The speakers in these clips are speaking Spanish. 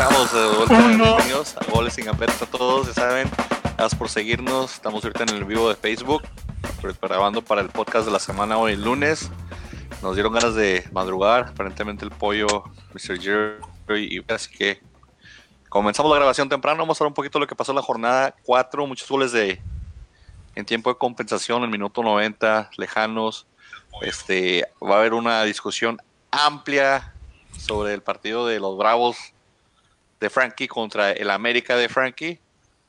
Estamos de vuelta. Bienvenidos a Goles sin Gambetas a todos. Ya saben, gracias por seguirnos. Estamos ahorita en el vivo de Facebook, grabando para el podcast de la semana hoy, lunes. Nos dieron ganas de madrugar. Aparentemente el pollo, Mr. Jerry y así que comenzamos la grabación temprano. Vamos a ver un poquito lo que pasó en la jornada 4. Muchos goles de en tiempo de compensación, en minuto 90, lejanos. Este, va a haber una discusión amplia sobre el partido de los Bravos de Frankie contra el América de Frankie.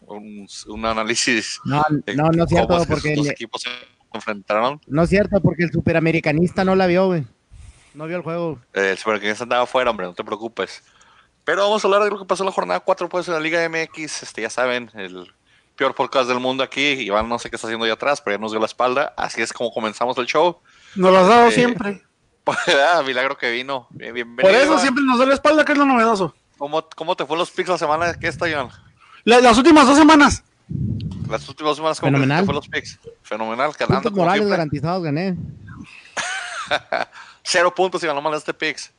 Un, análisis. No, no, no es cierto, porque los equipos se enfrentaron. No es cierto, porque el superamericanista no la vio, güey. No vio el juego. El superamericanista andaba afuera, hombre, no te preocupes. Pero vamos a hablar de lo que pasó en la jornada 4, pues, en la Liga MX. Este, ya saben, el peor podcast del mundo aquí. Iván no sé qué está haciendo ahí atrás, pero ya nos dio la espalda. Así es como comenzamos el show. Nos lo has dado este, siempre. ah, milagro que vino. Bienvenido. Por eso siempre nos da la espalda, que es lo novedoso. ¿Cómo, cómo te fue los picks la semana que está, Iván? las últimas dos semanas. Las últimas dos semanas, ¿cómo Fenomenal. te fue los picks? Fenomenal, ganando. Puntos morales garantizados, gané. Cero puntos y ganó mal este picks.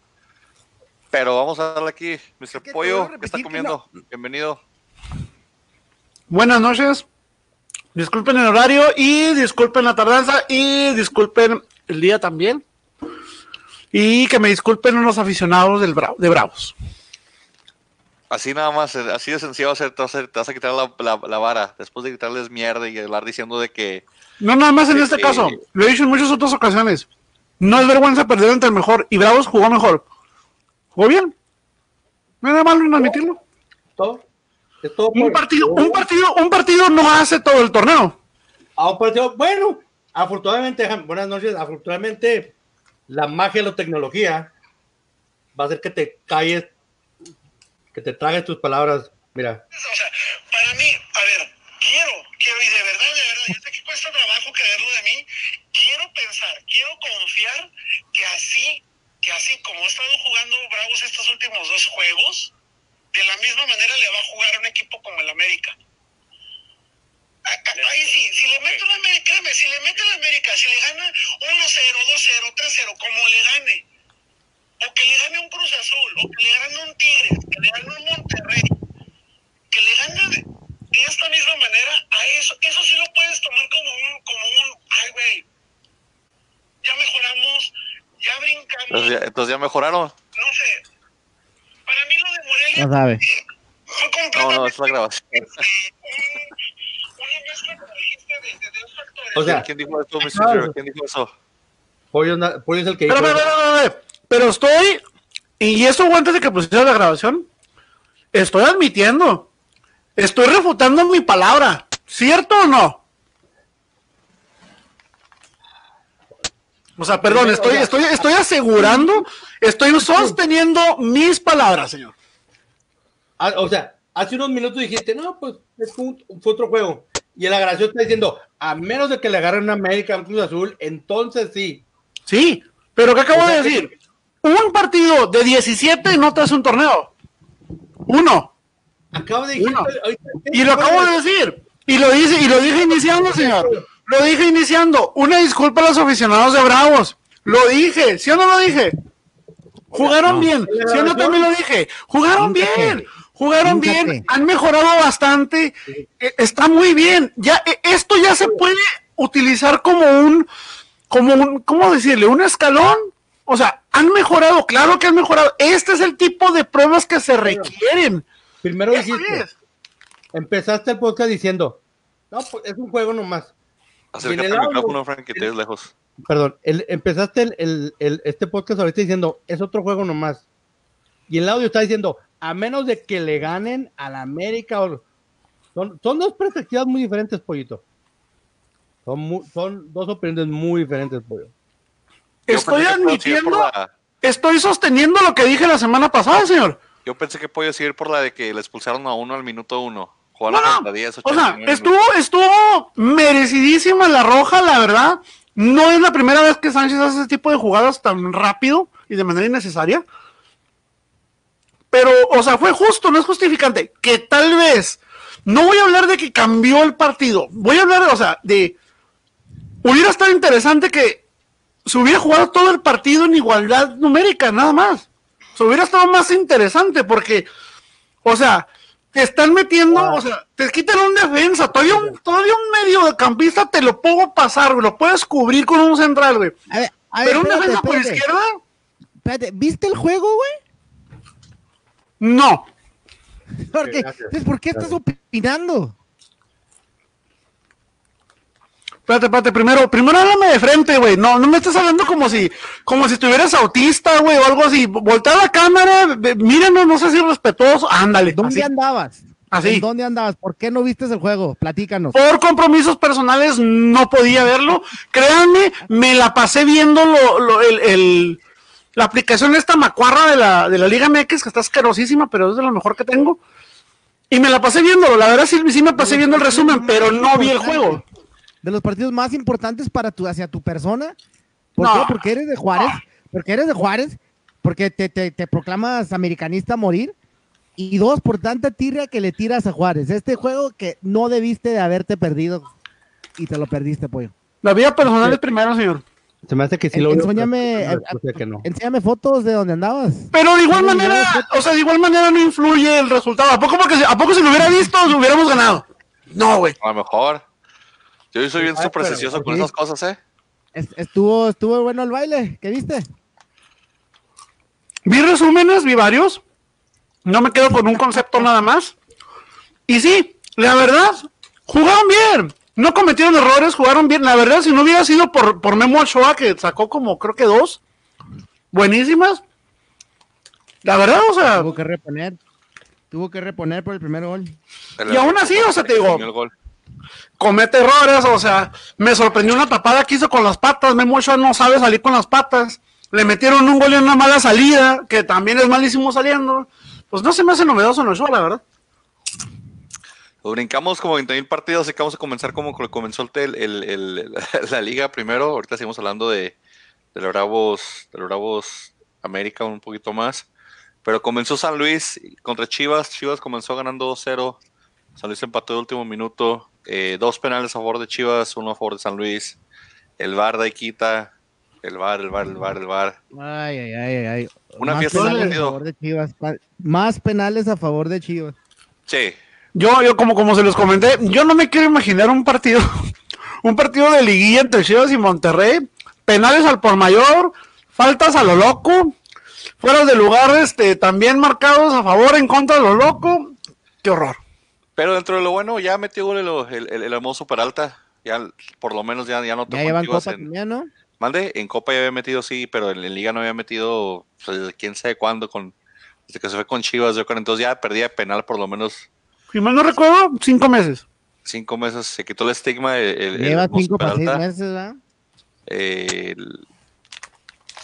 Pero vamos a darle aquí, Mr. Pollo, ¿qué está comiendo? Bienvenido. Buenas noches. Disculpen el horario y disculpen la tardanza y disculpen el día también. Y que me disculpen unos aficionados del de Bravos. Así nada más, así de sencillo hacer, te, vas a, quitar la, vara después de quitarles mierda y hablar diciendo de que... No, nada más en este caso. Lo he dicho en muchas otras ocasiones. No es vergüenza perder entre el mejor. Y Bravos jugó mejor. Jugó bien. No era malo en admitirlo. Todo. un partido, un partido, un partido no hace todo el torneo. A un partido, bueno, afortunadamente, buenas noches, afortunadamente la magia de la tecnología va a hacer que te calles, que te tragues tus palabras. Mira. O sea, para mí, a ver, quiero, quiero, y de verdad, de verdad, yo sé que cuesta trabajo creerlo de mí, quiero pensar, quiero confiar que así, que así como ha estado jugando Bravos estos últimos dos juegos, de la misma manera le va a jugar a un equipo como el América. Ahí sí, si le mete una América, si le mete la América, si le gana 1-0, 2-0, 3-0, como le gane, o que le gane un Cruz Azul, o que le gane un Tigres, que le gane un Monterrey, que le gane de esta misma manera, a eso, eso sí lo puedes tomar como un, como un, ay güey, ya mejoramos, ya brincamos. Entonces ya, entonces ya mejoraron. No sé, para mí lo de Morelia no sabe. fue completamente... No, no, es la grabación. O sea, ¿quién dijo eso, Mr. ¿Quién dijo eso? Pollo, Pollo es el que pero, dijo. Pero, pero, pero, estoy, y eso antes de que pusiera la grabación, estoy admitiendo, estoy refutando mi palabra, ¿cierto o no? O sea, perdón, estoy, estoy, estoy asegurando, estoy sosteniendo mis palabras, señor. Ah, o sea, hace unos minutos dijiste, no, pues es un, fue otro juego. Y la grabación está diciendo, a menos de que le agarren una América, un Cruz Azul, entonces sí. Sí, pero ¿qué acabo de decir? Un partido de 17 no te hace un torneo. Uno. Acabo de decir. Y lo acabo de decir. Y lo dice, y lo dije iniciando, señor. Lo dije iniciando. Una disculpa a los aficionados de Bravos. Lo dije, ¿sí o no lo dije? Jugaron bien. ¿Sí o no también lo dije? Jugaron bien jugaron bien, han mejorado bastante, e, está muy bien. Ya e, esto ya se puede utilizar como un, como un, ¿cómo decirle? Un escalón. O sea, han mejorado, claro que han mejorado. Este es el tipo de pruebas que se requieren. Primero dijiste, empezaste el podcast diciendo, no, pues es un juego nomás. Acércate el micrófono, Frank, que te ves lejos. Perdón, empezaste el, el, este podcast ahorita diciendo, es otro juego nomás. Y el audio está diciendo, a menos de que le ganen a la América. O, son, son dos perspectivas muy diferentes, Pollito. Son, son dos opiniones muy diferentes, Pollo. Estoy admitiendo, estoy sosteniendo lo que dije la semana pasada, señor. Yo pensé que podía seguir por la de que le expulsaron a uno al minuto uno. No, no. 10, o sea, estuvo, estuvo merecidísima la roja, la verdad. No es la primera vez que Sánchez hace ese tipo de jugadas tan rápido y de manera innecesaria. Pero, o sea, fue justo, no es justificante. Que tal vez, no voy a hablar de que cambió el partido, voy a hablar, o sea, de. Hubiera estado interesante que se hubiera jugado todo el partido en igualdad numérica, nada más. Se hubiera estado más interesante porque O sea, te están metiendo, o sea, te quitan un defensa, todavía un, todavía un mediocampista te lo puedo pasar, güey, lo puedes cubrir con un central, güey. A ver, a ver, Pero un espérate, defensa por izquierda, espérate, ¿Viste el juego, güey? no. Porque, ¿por qué estás opinando? Espérate, espérate, primero, primero háblame de frente, güey. No, no me estás hablando como si, como si estuvieras autista, güey, o algo así. Voltea la cámara, mírenos, no sé si respetuoso. Ándale, ¿Dónde así. andabas? Así. ¿En dónde andabas? ¿Por qué no viste el juego? Platícanos. Por compromisos personales no podía verlo. Créanme, me la pasé viendo lo, lo- el, el- la aplicación esta macuarra de la, de la Liga MX, que está asquerosísima, pero es de lo mejor que tengo. Y me la pasé viéndolo. La verdad sí, sí me pasé viendo el resumen, pero no vi el juego. De los partidos más importantes para tu, hacia tu persona. ¿Por No. qué? Porque eres de Juárez. Porque eres de Juárez. Porque te, te- te proclamas americanista a morir. Y dos, por tanta tirria que le tiras a Juárez. Este juego que no debiste de haberte perdido. Y te lo perdiste, pollo. La vida personal es primero, señor. Se me hace que sí lo veo, enséñame, que no. Enséñame fotos de donde andabas. Pero de igual manera, o sea, de igual manera no influye el resultado. ¿A poco, porque, ¿a poco si lo hubiera visto, lo hubiéramos ganado? No, güey. A lo mejor. Yo soy bien Ah, súper precioso con sí. esas cosas, ¿eh? Es- estuvo, estuvo bueno el baile. ¿Qué viste? Vi resúmenes, vi varios. No me quedo con un concepto nada más. Y sí, la verdad, jugaron bien. No cometieron errores, jugaron bien. La verdad, si no hubiera sido por, por Memo Ochoa, que sacó como creo que dos, buenísimas. La verdad, o sea, Tuvo que reponer. Tuvo que reponer por el primer gol. El Y aún así, o sea, te digo- el gol. Comete errores, o sea, me sorprendió una tapada que hizo con las patas, Memo Ochoa no sabe salir con las patas, le metieron un gol en una mala salida, que también es malísimo saliendo, pues no se me hace novedoso en Ochoa, la verdad. Lo brincamos como 20 mil partidos, así que vamos a comenzar como co- comenzó el, el- el- la liga primero. Ahorita seguimos hablando de, de los Bravos, de los Bravos América un poquito más. Pero comenzó San Luis contra Chivas. Chivas comenzó ganando 2-0. San Luis empató de último minuto. Eh, dos penales a favor de Chivas, uno a favor de San Luis. El VAR de ahí quita. El VAR, el VAR, el VAR, el VAR. Ay, ay, ay, ay, ay. Una Más fiesta de penales a partido. favor de Chivas. Más penales a favor de Chivas. Sí, Yo, yo como, como se los comenté, yo no me quiero imaginar un partido, un partido de liguilla entre Chivas y Monterrey, penales al por mayor, faltas a lo loco, fuera de lugar, este, también marcados a favor, en contra de lo loco, qué horror. Pero dentro de lo bueno, ya metió gol el, el, el, el hermoso Peralta. Ya, por lo menos ya, ya no Ya llevan copa en- también, ¿no? Mande, en Copa ya había metido, sí, pero en, en Liga no había metido, pues, desde quién sabe cuándo, con, desde que se fue con Chivas, yo creo, entonces ya perdía de penal por lo menos Si mal no recuerdo, cinco meses. cinco meses, se quitó el estigma. El, Lleva cinco para seis Peralta. meses, ¿verdad? El,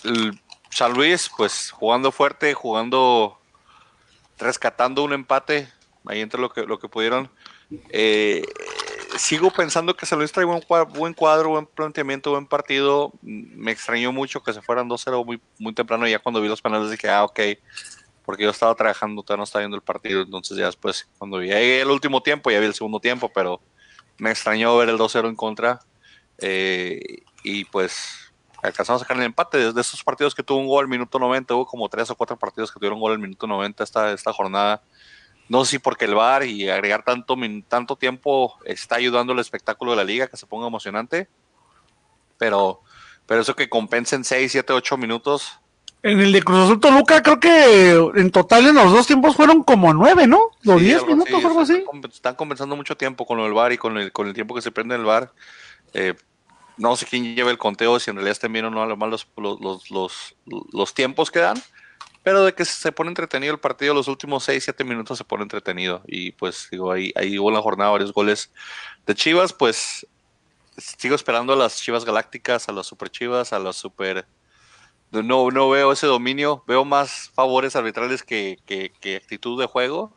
el San Luis, pues jugando fuerte, jugando, rescatando un empate, ahí entre lo que, lo que pudieron. Eh, sigo pensando que San Luis trae buen buen cuadro, buen planteamiento, buen partido. Me extrañó mucho que se fueran 2-0 muy, muy temprano. Ya cuando vi los penales dije, ah, ok, porque yo estaba trabajando, todavía no estaba viendo el partido. Entonces, ya después, cuando ahí el último tiempo, ya vi el segundo tiempo, pero me extrañó ver el 2-0 en contra. Eh, y pues alcanzamos a sacar el empate. Desde esos partidos que tuvo un gol al minuto 90, hubo como tres o cuatro partidos que tuvieron gol al minuto 90 esta, esta jornada. No sé si porque el VAR y agregar tanto, tanto tiempo está ayudando al espectáculo de la liga que se ponga emocionante. Pero, pero eso que compensen 6, 7, 8 minutos. En el de Cruz Azul Toluca, creo que en total en los dos tiempos fueron como nueve, ¿no? Los sí, diez algo minutos, así, algo así. Están, comp- están compensando mucho tiempo con el VAR y con el, con el tiempo que se prende el VAR. Eh, no sé quién lleva el conteo, si en realidad estén bien o no a lo más los, los, los, los, los tiempos que dan. Pero de que se pone entretenido el partido, los últimos 6, 7 minutos se pone entretenido. Y pues digo, ahí, ahí hubo en la jornada varios goles de Chivas. Pues sigo esperando a las Chivas Galácticas, a las Super Chivas, a las Super... No, no veo ese dominio, veo más favores arbitrales que, que, que actitud de juego.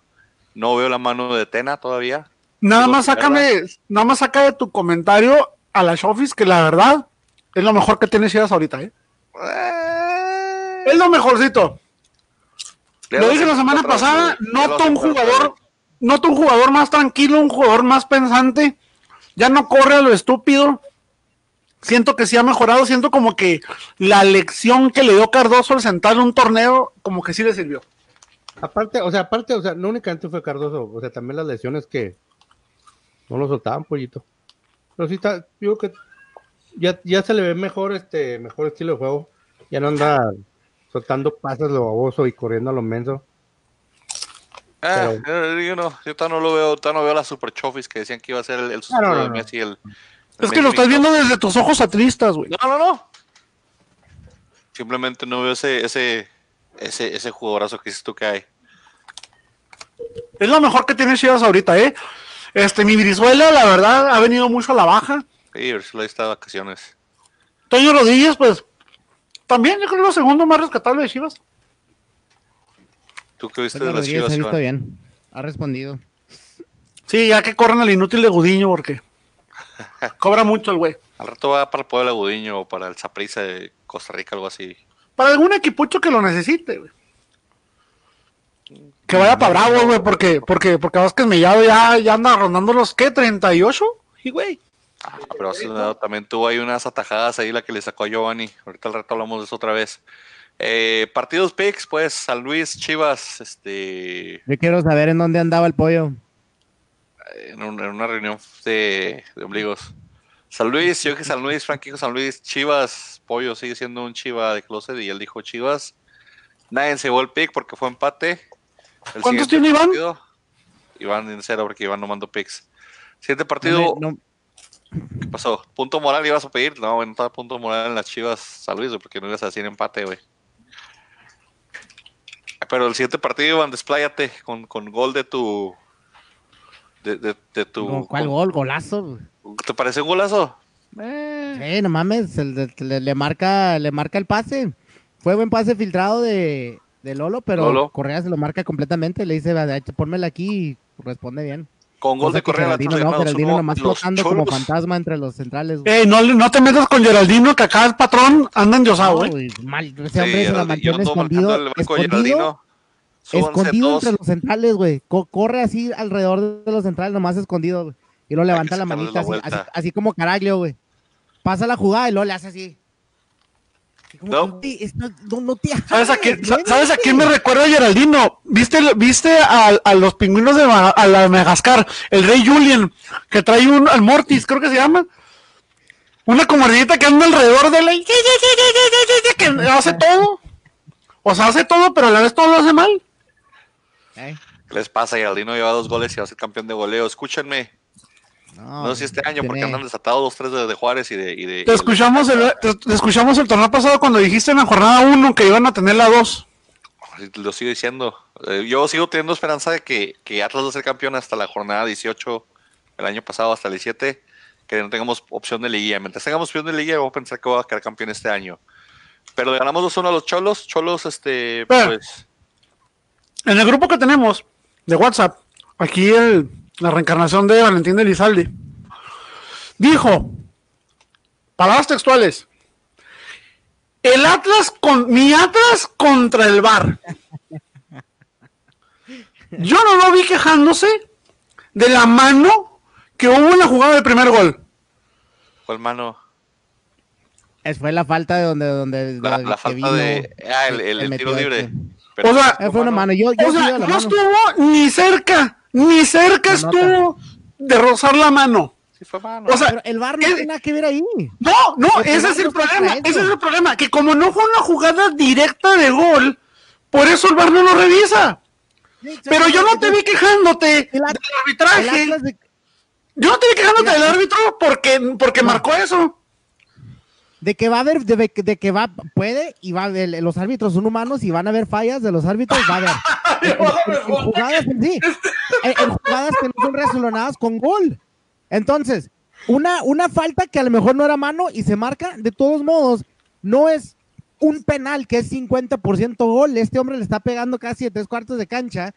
No veo la mano de Tena todavía. Nada más sácame, nada más saca de tu comentario a la Shofis que la verdad es lo mejor que tiene Chivas ahorita, ¿eh? Es lo mejorcito. Lo dije la semana pasada, noto un jugador, noto un jugador más tranquilo, un jugador más pensante, ya no corre a lo estúpido. Siento que sí ha mejorado, siento como que la lección que le dio Cardoso al sentar un torneo, como que sí le sirvió. Aparte, o sea, aparte, o sea, no únicamente fue Cardoso, o sea, también las lesiones que no lo soltaban, pollito. Pero sí está, digo que ya, ya se le ve mejor este, mejor estilo de juego. Ya no anda soltando pases lo baboso y corriendo a lo menso. Ah, Pero- eh, yo no, yo todavía no lo veo, no veo las super trophies que decían que iba a ser el, el sustituto no, no, de no. Messi. El, el Es que lo estás viendo desde tus ojos atristas, güey. No, no, no. Simplemente no veo ese, ese, ese, ese jugadorazo que dices tú que hay. Es lo mejor que tiene Chivas ahorita, ¿eh? Este, mi Brizuela, la verdad, ha venido mucho a la baja. Sí, Ursula está de vacaciones. Toño Rodríguez, pues, también yo creo que es lo segundo más rescatable de Chivas. ¿Tú qué viste de las Rodríguez chivas, ha visto Iván? bien. Ha respondido. Sí, ya que corren al inútil de Gudiño, porque cobra mucho el güey. Al rato va para el Puebla Gudiño o para el Saprissa de Costa Rica, algo así. Para algún equipucho que lo necesite, güey. Que vaya para Bravo, güey, porque, porque, porque Vázquez Mellado ya, ya anda rondando los, ¿qué? ¿38? Y, güey. Ah, pero hace también tuvo ahí unas atajadas ahí la que le sacó a Giovanni. Ahorita al rato hablamos de eso otra vez. Eh, partidos picks, pues, San Luis, Chivas, este, Yo quiero saber en dónde andaba el pollo. en, un- en una reunión de, de ombligos. San Luis, yo que San Luis, Frankie San Luis, Chivas, Pollo sigue siendo un Chiva de closet y él dijo Chivas. Nadie se llevó el pick porque fue empate. El ¿Cuántos tiene Iván? partido- Iván en cero porque Iván no mandó picks. Siguiente partido, No me- no- ¿qué pasó? ¿Punto moral ibas a pedir? No, bueno, no estaba punto moral en las Chivas San Luis, porque no ibas a decir empate, güey. Pero el siguiente partido, Iván, despláyate con, con gol de tu... De, de, de tu... ¿Con ¿Cuál con- gol? Golazo. ¿Te parece un golazo? Sí, no mames, le, le marca, le marca el pase. Fue buen pase filtrado de, de Lolo, pero Lolo. Correa se lo marca completamente. Le dice, "Va, pónmela aquí y responde bien. Con gol de Correa Geraldino no, Geraldino nomás flotando como fantasma entre los centrales. güey. Ey, no, le- no te metas con Geraldino, que acá el patrón anda en Diosao, No, güey. mal, ese Sí, hombre se la yo mantiene escondido, escondido, entre los centrales, güey. Co- corre así alrededor de los centrales, nomás escondido, güey. Y lo levanta la manita la así, así, así como Caraglio, güey. Pasa la jugada y luego le hace así. No. no, no te ¿Sabes a, quién, hagas, sa- güey, ¿Sabes a quién me recuerda Geraldino? ¿Viste, viste a, a los pingüinos de Ma- a la Madagascar? El rey Julien, que trae un al Mortis, creo que se llama. Una comodita que anda alrededor de la... que hace todo. O sea, hace todo, pero a la vez todo lo hace mal. Eh, ¿Qué les pasa? Geraldino lleva dos goles y va a ser campeón de goleo. Escúchenme. No, No sé si este año, porque tiene- andan desatados los tres de, de Juárez y de. Y de y Te de- escuchamos el, te, te escuchamos el torneo pasado cuando dijiste en la jornada 1 que iban a tener la 2. Lo sigo diciendo. Eh, yo sigo teniendo esperanza de que, que Atlas va a ser campeón hasta la jornada 18, el año pasado, hasta el 17, que no tengamos opción de liguilla. Mientras tengamos opción de liguilla, vamos a pensar que va a quedar campeón este año. Pero le ganamos 2-1 a los Cholos. Cholos, este, Pero- pues. En el grupo que tenemos de WhatsApp, aquí el, la reencarnación de Valentín de Elizalde, dijo, palabras textuales, el Atlas con mi Atlas contra el Bar. Yo no lo vi quejándose de la mano que hubo en la jugada del primer gol. ¿Cuál mano? Es fue la falta de donde, donde, La, falta vino, de. Ah, el, tiro libre. este. O sea, Eh, fue una mano. Yo, yo O sea, no mano. estuvo ni cerca, ni cerca estuvo de rozar la mano. Sí, fue mano. O sea, Pero el VAR no ¿qué- tiene nada que ver ahí. No, no, Porque ese no es el problema, ese es el problema, que como no fue una jugada directa de gol, por eso el VAR no lo revisa. Pero yo no te vi quejándote El del El arbitraje. De, Yo no te vi quejándote del árbitro porque, porque No. marcó eso. de que va a haber, de, de que va, puede y va los árbitros son humanos y van a haber fallas de los árbitros, va a haber. Jugadas, sí, en, en jugadas que no son resolucionadas con gol. Entonces, una, una falta que a lo mejor no era mano y se marca, de todos modos, no es un penal que es 50% gol. Este hombre le está pegando casi de tres cuartos de cancha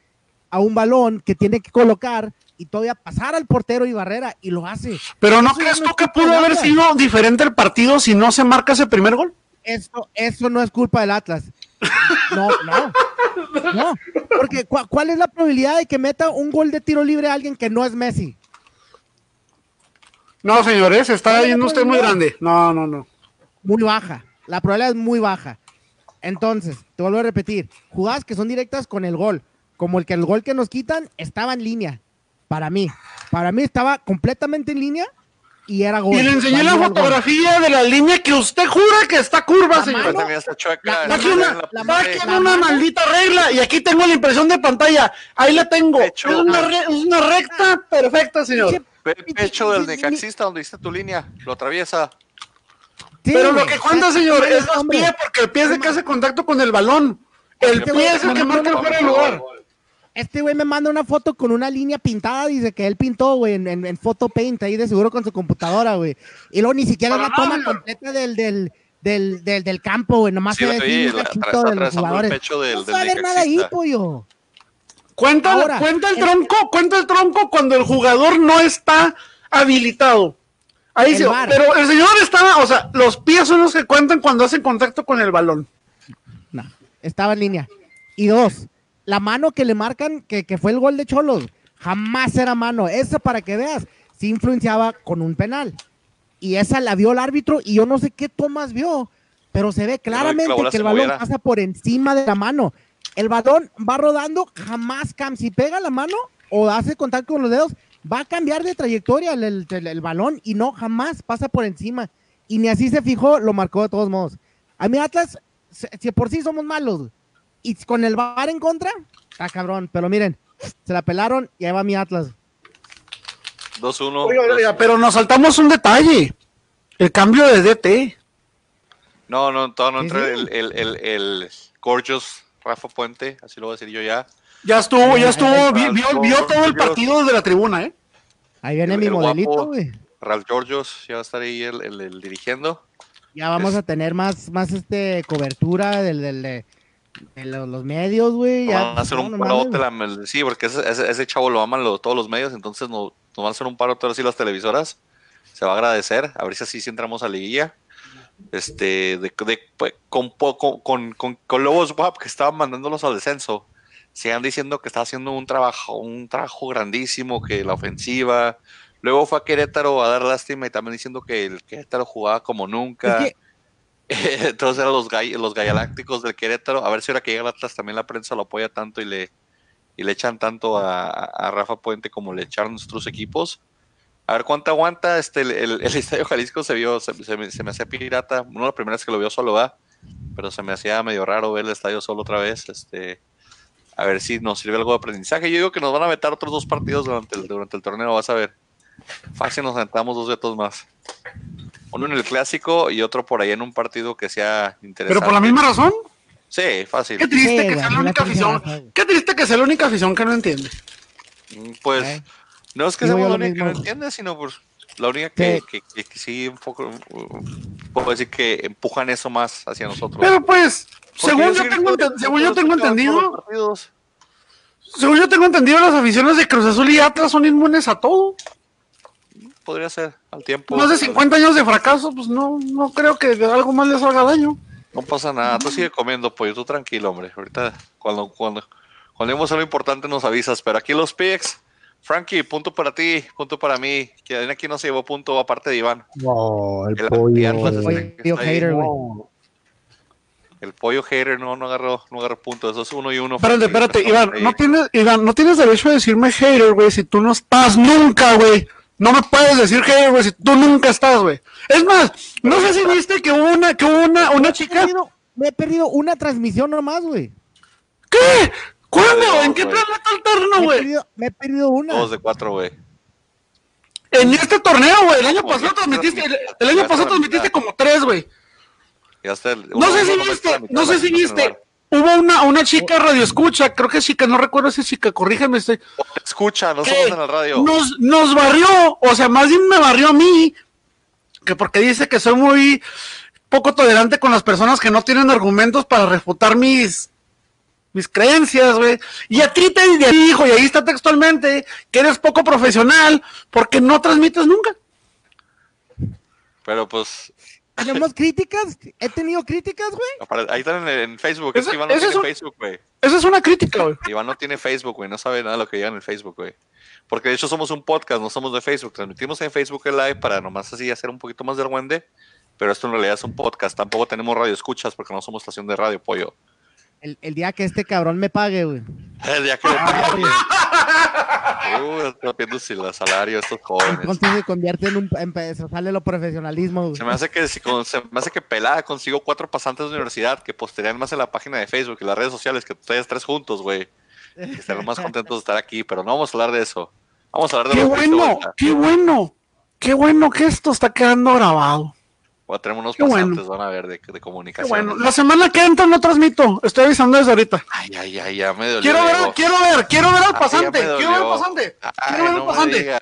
a un balón que tiene que colocar y todavía pasar al portero y barrera y lo hace. Pero ¿no Eso crees no tú que pudo haber sido diferente el partido si no se marca ese primer gol? Eso, eso no es culpa del Atlas. No, no. No, porque ¿cu- ¿cuál es la probabilidad de que meta un gol de tiro libre a alguien que no es Messi? No, señores, se está yendo usted muy grande. No, no, no. Muy baja. La probabilidad es muy baja. Entonces, te vuelvo a repetir, jugadas que son directas con el gol. como el que el gol que nos quitan estaba en línea. Para mí. Para mí estaba completamente en línea y era gol. Y le enseñé la gol. fotografía de la línea que usted jura que está curva, La señor. mano- está chueca. la- una, la- mano- maldita regla y aquí tengo la impresión de pantalla. Ahí la tengo. Es una, re- es una recta perfecta, señor. El pecho del necaxista donde hiciste tu línea. Lo atraviesa. Sí, Pero lo que cuenta, señor, es los pies porque el pie es el que hace contacto con el balón. El pie güey es el que marca fuera de lugar. Este güey me manda una foto con una línea pintada, dice que él pintó, güey, en, en, en Photo Paint, ahí de seguro con su computadora, güey. Y luego ni siquiera la toma completa del, del, del, del, del campo, güey, nomás Sí, se ve la- cachito de los el jugadores. pecho del- no se del va a ver nada ahí, pollo. Cuenta, Ahora, cuenta el el- tronco, cuenta el tronco cuando el jugador no está habilitado. Ahí El sí, pero el señor está, o sea, los pies son los que cuentan cuando hacen contacto con el balón. No, estaba en línea. Y dos, la mano que le marcan, que, que fue el gol de Cholos, jamás era mano. Esa, para que veas, sí influenciaba con un penal. Y esa la vio el árbitro y yo no sé qué tomas vio, pero se ve claramente que el balón pasa por encima de la mano. El balón va rodando, jamás cam. Si pega la mano o hace contacto con los dedos, va a cambiar de trayectoria el, el- el- el balón y no, jamás pasa por encima. Y ni así se fijó, lo marcó de todos modos. A mí Atlas, si por sí somos malos, y con el VAR en contra, ah, cabrón. Pero miren, se la pelaron y ahí va mi Atlas. 2-1. Oiga, oiga, dos- pero nos saltamos un detalle. El cambio de DT. No, no, todavía no entra el, el, el, el Gorgeous Rafa Puente, así lo voy a decir yo ya. Ya estuvo, ya estuvo, vio, vio todo el partido desde la tribuna, ¿eh? Ahí viene El- mi el modelito, güey. Ralph Georgios ya va a estar ahí el, el- el dirigiendo. Ya vamos Es- a tener más, más este cobertura del, del- de, de lo- los medios, güey. ya, van a hacer no, un no parote, mames. la- sí, porque ese, ese, ese chavo lo aman lo- todos los medios, entonces nos, nos van a hacer un parote ahora sí las televisoras. Se va a agradecer, a ver si así sí entramos a liguilla. Este, de, de- pues, con, poco con, con, con Lobos WAP que estaban mandándolos al descenso. Sigan diciendo que está haciendo un trabajo, un trabajo grandísimo, que la ofensiva. Luego fue a Querétaro a dar lástima y también diciendo que el Querétaro jugaba como nunca. Es que- Entonces eran los, gall- galácticos del Querétaro. A ver si ahora que llega el Atlas también la prensa lo apoya tanto y le, y le echan tanto a, Rafa Puente como le echaron nuestros equipos. A ver cuánto aguanta. Este, el, Estadio Jalisco se vio, se, me, se hacía pirata. Una de las primeras que lo vio solo va, pero se me hacía medio raro ver el estadio solo otra vez. Este, a ver si nos sirve algo de aprendizaje. Yo digo que nos van a meter otros dos partidos durante el, durante el torneo, vas a ver. Fácil nos sentamos dos vetos más. Uno en el clásico y otro por ahí en un partido que sea interesante. Pero por la misma razón. Sí, fácil. Qué triste Sí, que sea la única afición. Qué triste que sea la única afición que no entiende. Mm, Pues no es que yo la única que no entiende, sino pues la única que, Sí. que, que- que sí un poco, uh, puedo decir que empujan eso más hacia nosotros. Pero pues, según yo, tengo, según yo tengo entendido, según yo tengo entendido, las aficiones de Cruz Azul y Atlas son inmunes a todo. Podría ser al tiempo. Más de 50 años de fracaso, pues no, no creo que de algo más les haga daño. No pasa nada, tú sigue comiendo pollo, tú tranquilo, hombre. Ahorita, cuando, cuando, cuando vemos algo importante nos avisas, pero aquí los picks. Frankie, punto para ti, punto para mí. Que aquí no se llevó punto aparte de Iván. No, el El pollo. Pues, güey. pollo- hater, güey. No. El pollo hater no, no agarró, no agarró punto. Eso es uno y uno. Espérate, espérate, Iván, no tienes, Iván, no tienes derecho a decirme hater, güey, si tú no estás nunca, güey. No me puedes decir hater, güey, si tú nunca estás, güey. Es más, no sé si viste que hubo una, que hubo una, una chica. perdido- Me he perdido una transmisión nomás, güey. ¿Qué? ¿Cuándo? ¿En qué güey. planeta alterno, güey? Me he perdido una. Dos de cuatro, güey. En este torneo, güey. El año pasado ya transmitiste, el, el año pasado transmitiste como tres, güey. Ya está el- No sé si viste, no sé si viste. Hubo una, una chica radio escucha, creo que es chica, no recuerdo si es chica, corrígeme, estoy. Escucha, no somos en el radio. Nos, nos barrió, o sea, más bien me barrió a mí, que porque dice que soy muy poco tolerante con las personas que no tienen argumentos para refutar mis mis creencias, güey. Y a ti te dijo, y ahí está textualmente, que eres poco profesional porque no transmites nunca. Pero pues, ¿Tenemos críticas? ¿He tenido críticas, güey? ahí están en, en Facebook. Es que Iván no tiene un- Facebook, güey. Esa es una crítica, güey. Iván no tiene Facebook, güey. No sabe nada de lo que llega en el Facebook, güey. Porque de hecho somos un podcast, no somos de Facebook. Transmitimos en Facebook el live para nomás así hacer un poquito más del wende. Pero esto en realidad es un podcast. Tampoco tenemos radio escuchas porque no somos estación de radio, pollo. El, el día que este cabrón me pague, güey. El día que le Uh, está viendo si el salario de estos jóvenes. Entonces se convierte en un. en- sale lo profesionalismo, güey. Se me hace que si con- se me hace que pelada consigo cuatro pasantes de universidad que postearían más en la página de Facebook y las redes sociales que ustedes tres juntos, güey. Que estarán más contentos de estar aquí, pero no vamos a hablar de eso. Vamos a hablar de Qué bueno, qué bueno, qué bueno que esto está quedando grabado. Voy a tener unos Qué bueno. pasantes, van a ver, de, de Qué comunicación. bueno. La semana que entra no transmito. Estoy avisando desde ahorita. Ay, ay, ay, ya me dolió. Quiero ver, Diego. quiero ver, quiero ver al pasante. Quiero ver al pasante. Ay, Quiero ver al no pasante.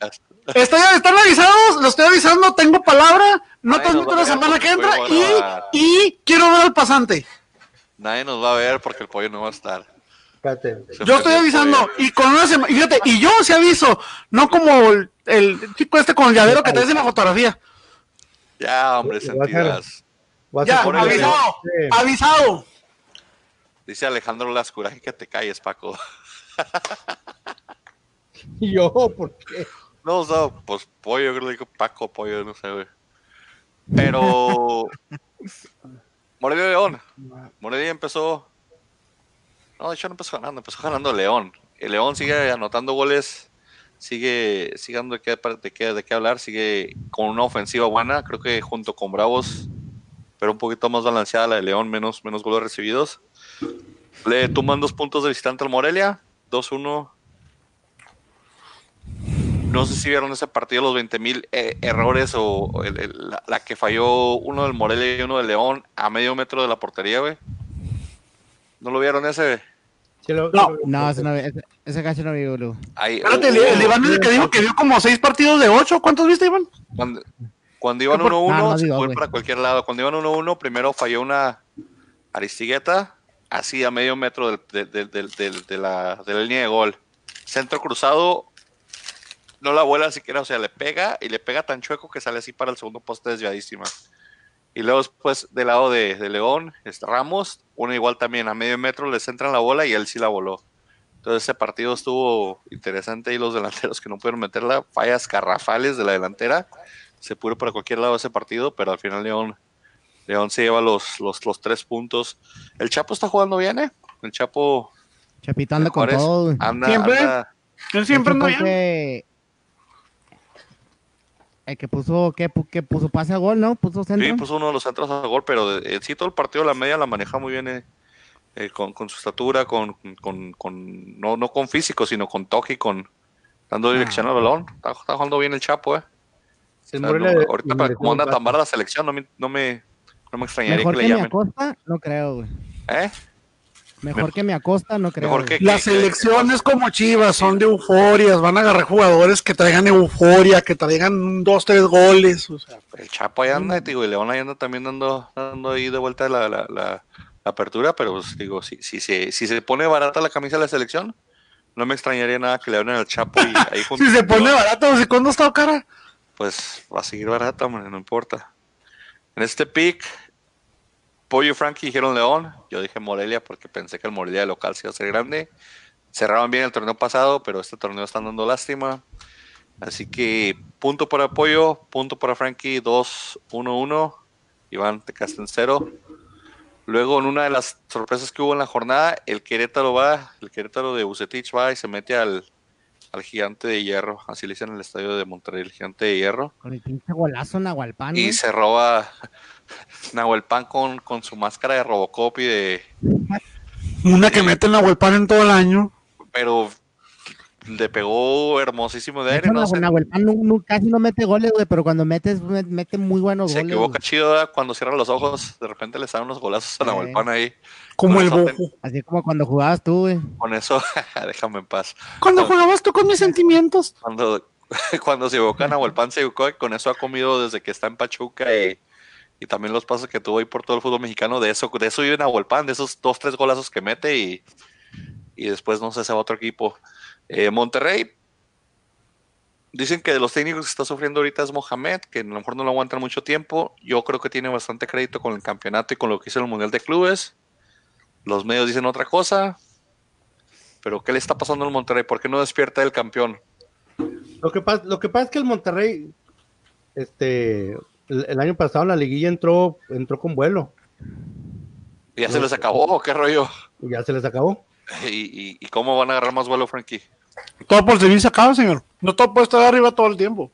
Estoy, están avisados, lo estoy avisando, tengo palabra, no transmito la semana que entra y, a y quiero ver al pasante. Nadie nos va a ver porque el pollo no va a estar. Se Yo estoy avisando y con una semana, fíjate, y yo sí aviso, no como el, el chico este con el llavero que te hace la fotografía. Ya, hombre, sentidas. Ya, avisado, Sí. avisado. Dice Alejandro Lascuraje que te calles, Paco. Y yo, ¿por qué? No, no, pues pollo, yo creo que digo Paco, pollo, no sé, güey. Pero. Morelia León. Morelia empezó. No, de hecho no empezó ganando, empezó ganando León. El León sigue anotando goles, sigue, sigue dando de qué, de, qué, hablar, sigue con una ofensiva buena, creo que junto con Bravos, pero un poquito más balanceada la de León, menos, menos goles recibidos. Le toman dos puntos de visitante al Morelia, 2-1 no sé si vieron ese partido, los 20 mil errores o, la que falló uno del Morelia y uno del León a medio metro de la portería, güey. ¿No lo vieron ese? Lo- No. No, ese, no, ese, ese casi no vi, boludo. Ahí, Espérate, el, Iván es el que dijo que dio como seis partidos de ocho. ¿Cuántos viste, Iván? Cuando, cuando iban ¿Qué por- 1-1, Ah, no se digo, fue para cualquier lado. Cuando iban 1-1, primero falló una Aristigueta, así a medio metro del- del- del- de, la, de la línea de gol. Centro cruzado, no la vuela siquiera, o sea, le pega y le pega tan chueco que sale así para el segundo poste desviadísima. Y luego después del lado de, de León, este, Ramos, uno igual también a medio metro le centran la bola y él sí la voló. Entonces ese partido estuvo interesante y los delanteros que no pudieron meterla, fallas garrafales de la delantera, se pudo para cualquier lado ese partido, pero al final León, León se lleva los, los, los tres puntos. El Chapo está jugando bien, ¿eh? El Chapo Chapito anda con todo, anda, Siempre. anda- Él siempre anda bien. El que- El que puso, que, que puso pase a gol, ¿no? Puso centro. Sí, puso uno de los centros a gol, pero de- en sí todo el partido la media la maneja muy bien eh, eh, con, con su estatura, con, con, con- no, no con físico, sino con toque y con dando dirección al balón. Está, está jugando bien el Chapo, eh. el O sea, no, de- ahorita para como anda tan barra la selección, no me, no me, no me extrañaría Mejor que que, le llamen. Acosta, no creo, güey. ¿Eh? Mejor que mi Acosta, no creo. Mejor güey. que, Las que- elecciones como Chivas son de euforias, van a agarrar jugadores que traigan euforia, que traigan dos, tres goles. O sea, El Chapo ahí anda, digo, y León ahí anda también dando, dando ahí de vuelta la, la, la- la apertura, pero pues, digo, si, si, se, si se pone barata la camisa de la selección, no me extrañaría nada que le abran al Chapo y ahí junto si se pone barato, ¿y cuándo está cara? pues va a seguir barata, hombre, no importa. En este pick, Pollo y Frankie dijeron León, yo dije Morelia porque pensé que el Morelia de local se iba a ser grande. Cerraron bien el torneo pasado, pero este torneo están dando lástima. Así que punto para Pollo, punto para Frankie, 2-1-1. Iván, te quedaste en cero. Luego, en una de las sorpresas que hubo en la jornada, el Querétaro va, el Querétaro de Bucetich va y se mete al, al gigante de hierro. Así le dicen en el estadio de Monterrey, el gigante de hierro. Con el pinche golazo Nahualpan, Y se roba Nahuel Pan con, con su máscara de Robocop y de. Una que mete huelpan en todo el año. Pero le pegó hermosísimo de aire, ¿no? Se, Nahualpan nu- nu- casi no mete goles, güey, pero cuando metes, me- mete muy buenos se goles. equivoca güey. chido ¿verdad? cuando cierra los ojos. De repente le salen unos golazos a. Nahuel Pan ahí. Como el bojo. Así como cuando jugabas tú, güey. Con eso, déjame en paz. Cuando jugabas tú con mis sentimientos. Cuando, cuando se equivoca Nahuel Pan, se equivocó. y Con eso ha comido desde que está en Pachuca y, y también los pasos que tuvo ahí por todo el fútbol mexicano. De eso, de eso vive Nahuel Pan, de esos dos, tres golazos que mete y, y después no sé, se va a otro equipo. Eh, Monterrey, dicen que de los técnicos que está sufriendo ahorita es Mohamed, que a lo mejor no lo aguantan mucho tiempo. Yo creo que tiene bastante crédito con el campeonato y con lo que hizo en el Mundial de Clubes. Los medios dicen otra cosa. Pero ¿qué le está pasando al Monterrey? ¿Por qué no despierta el campeón? Lo que pasa, lo que pasa es que el Monterrey, este, el, el año pasado en la liguilla entró, entró con vuelo. ¿Ya se les acabó o qué rollo? Ya se les acabó. ¿Y, y, y cómo van a agarrar más vuelo, Frankie? Todo por servicio acaba, señor. No todo puede estar arriba todo el tiempo.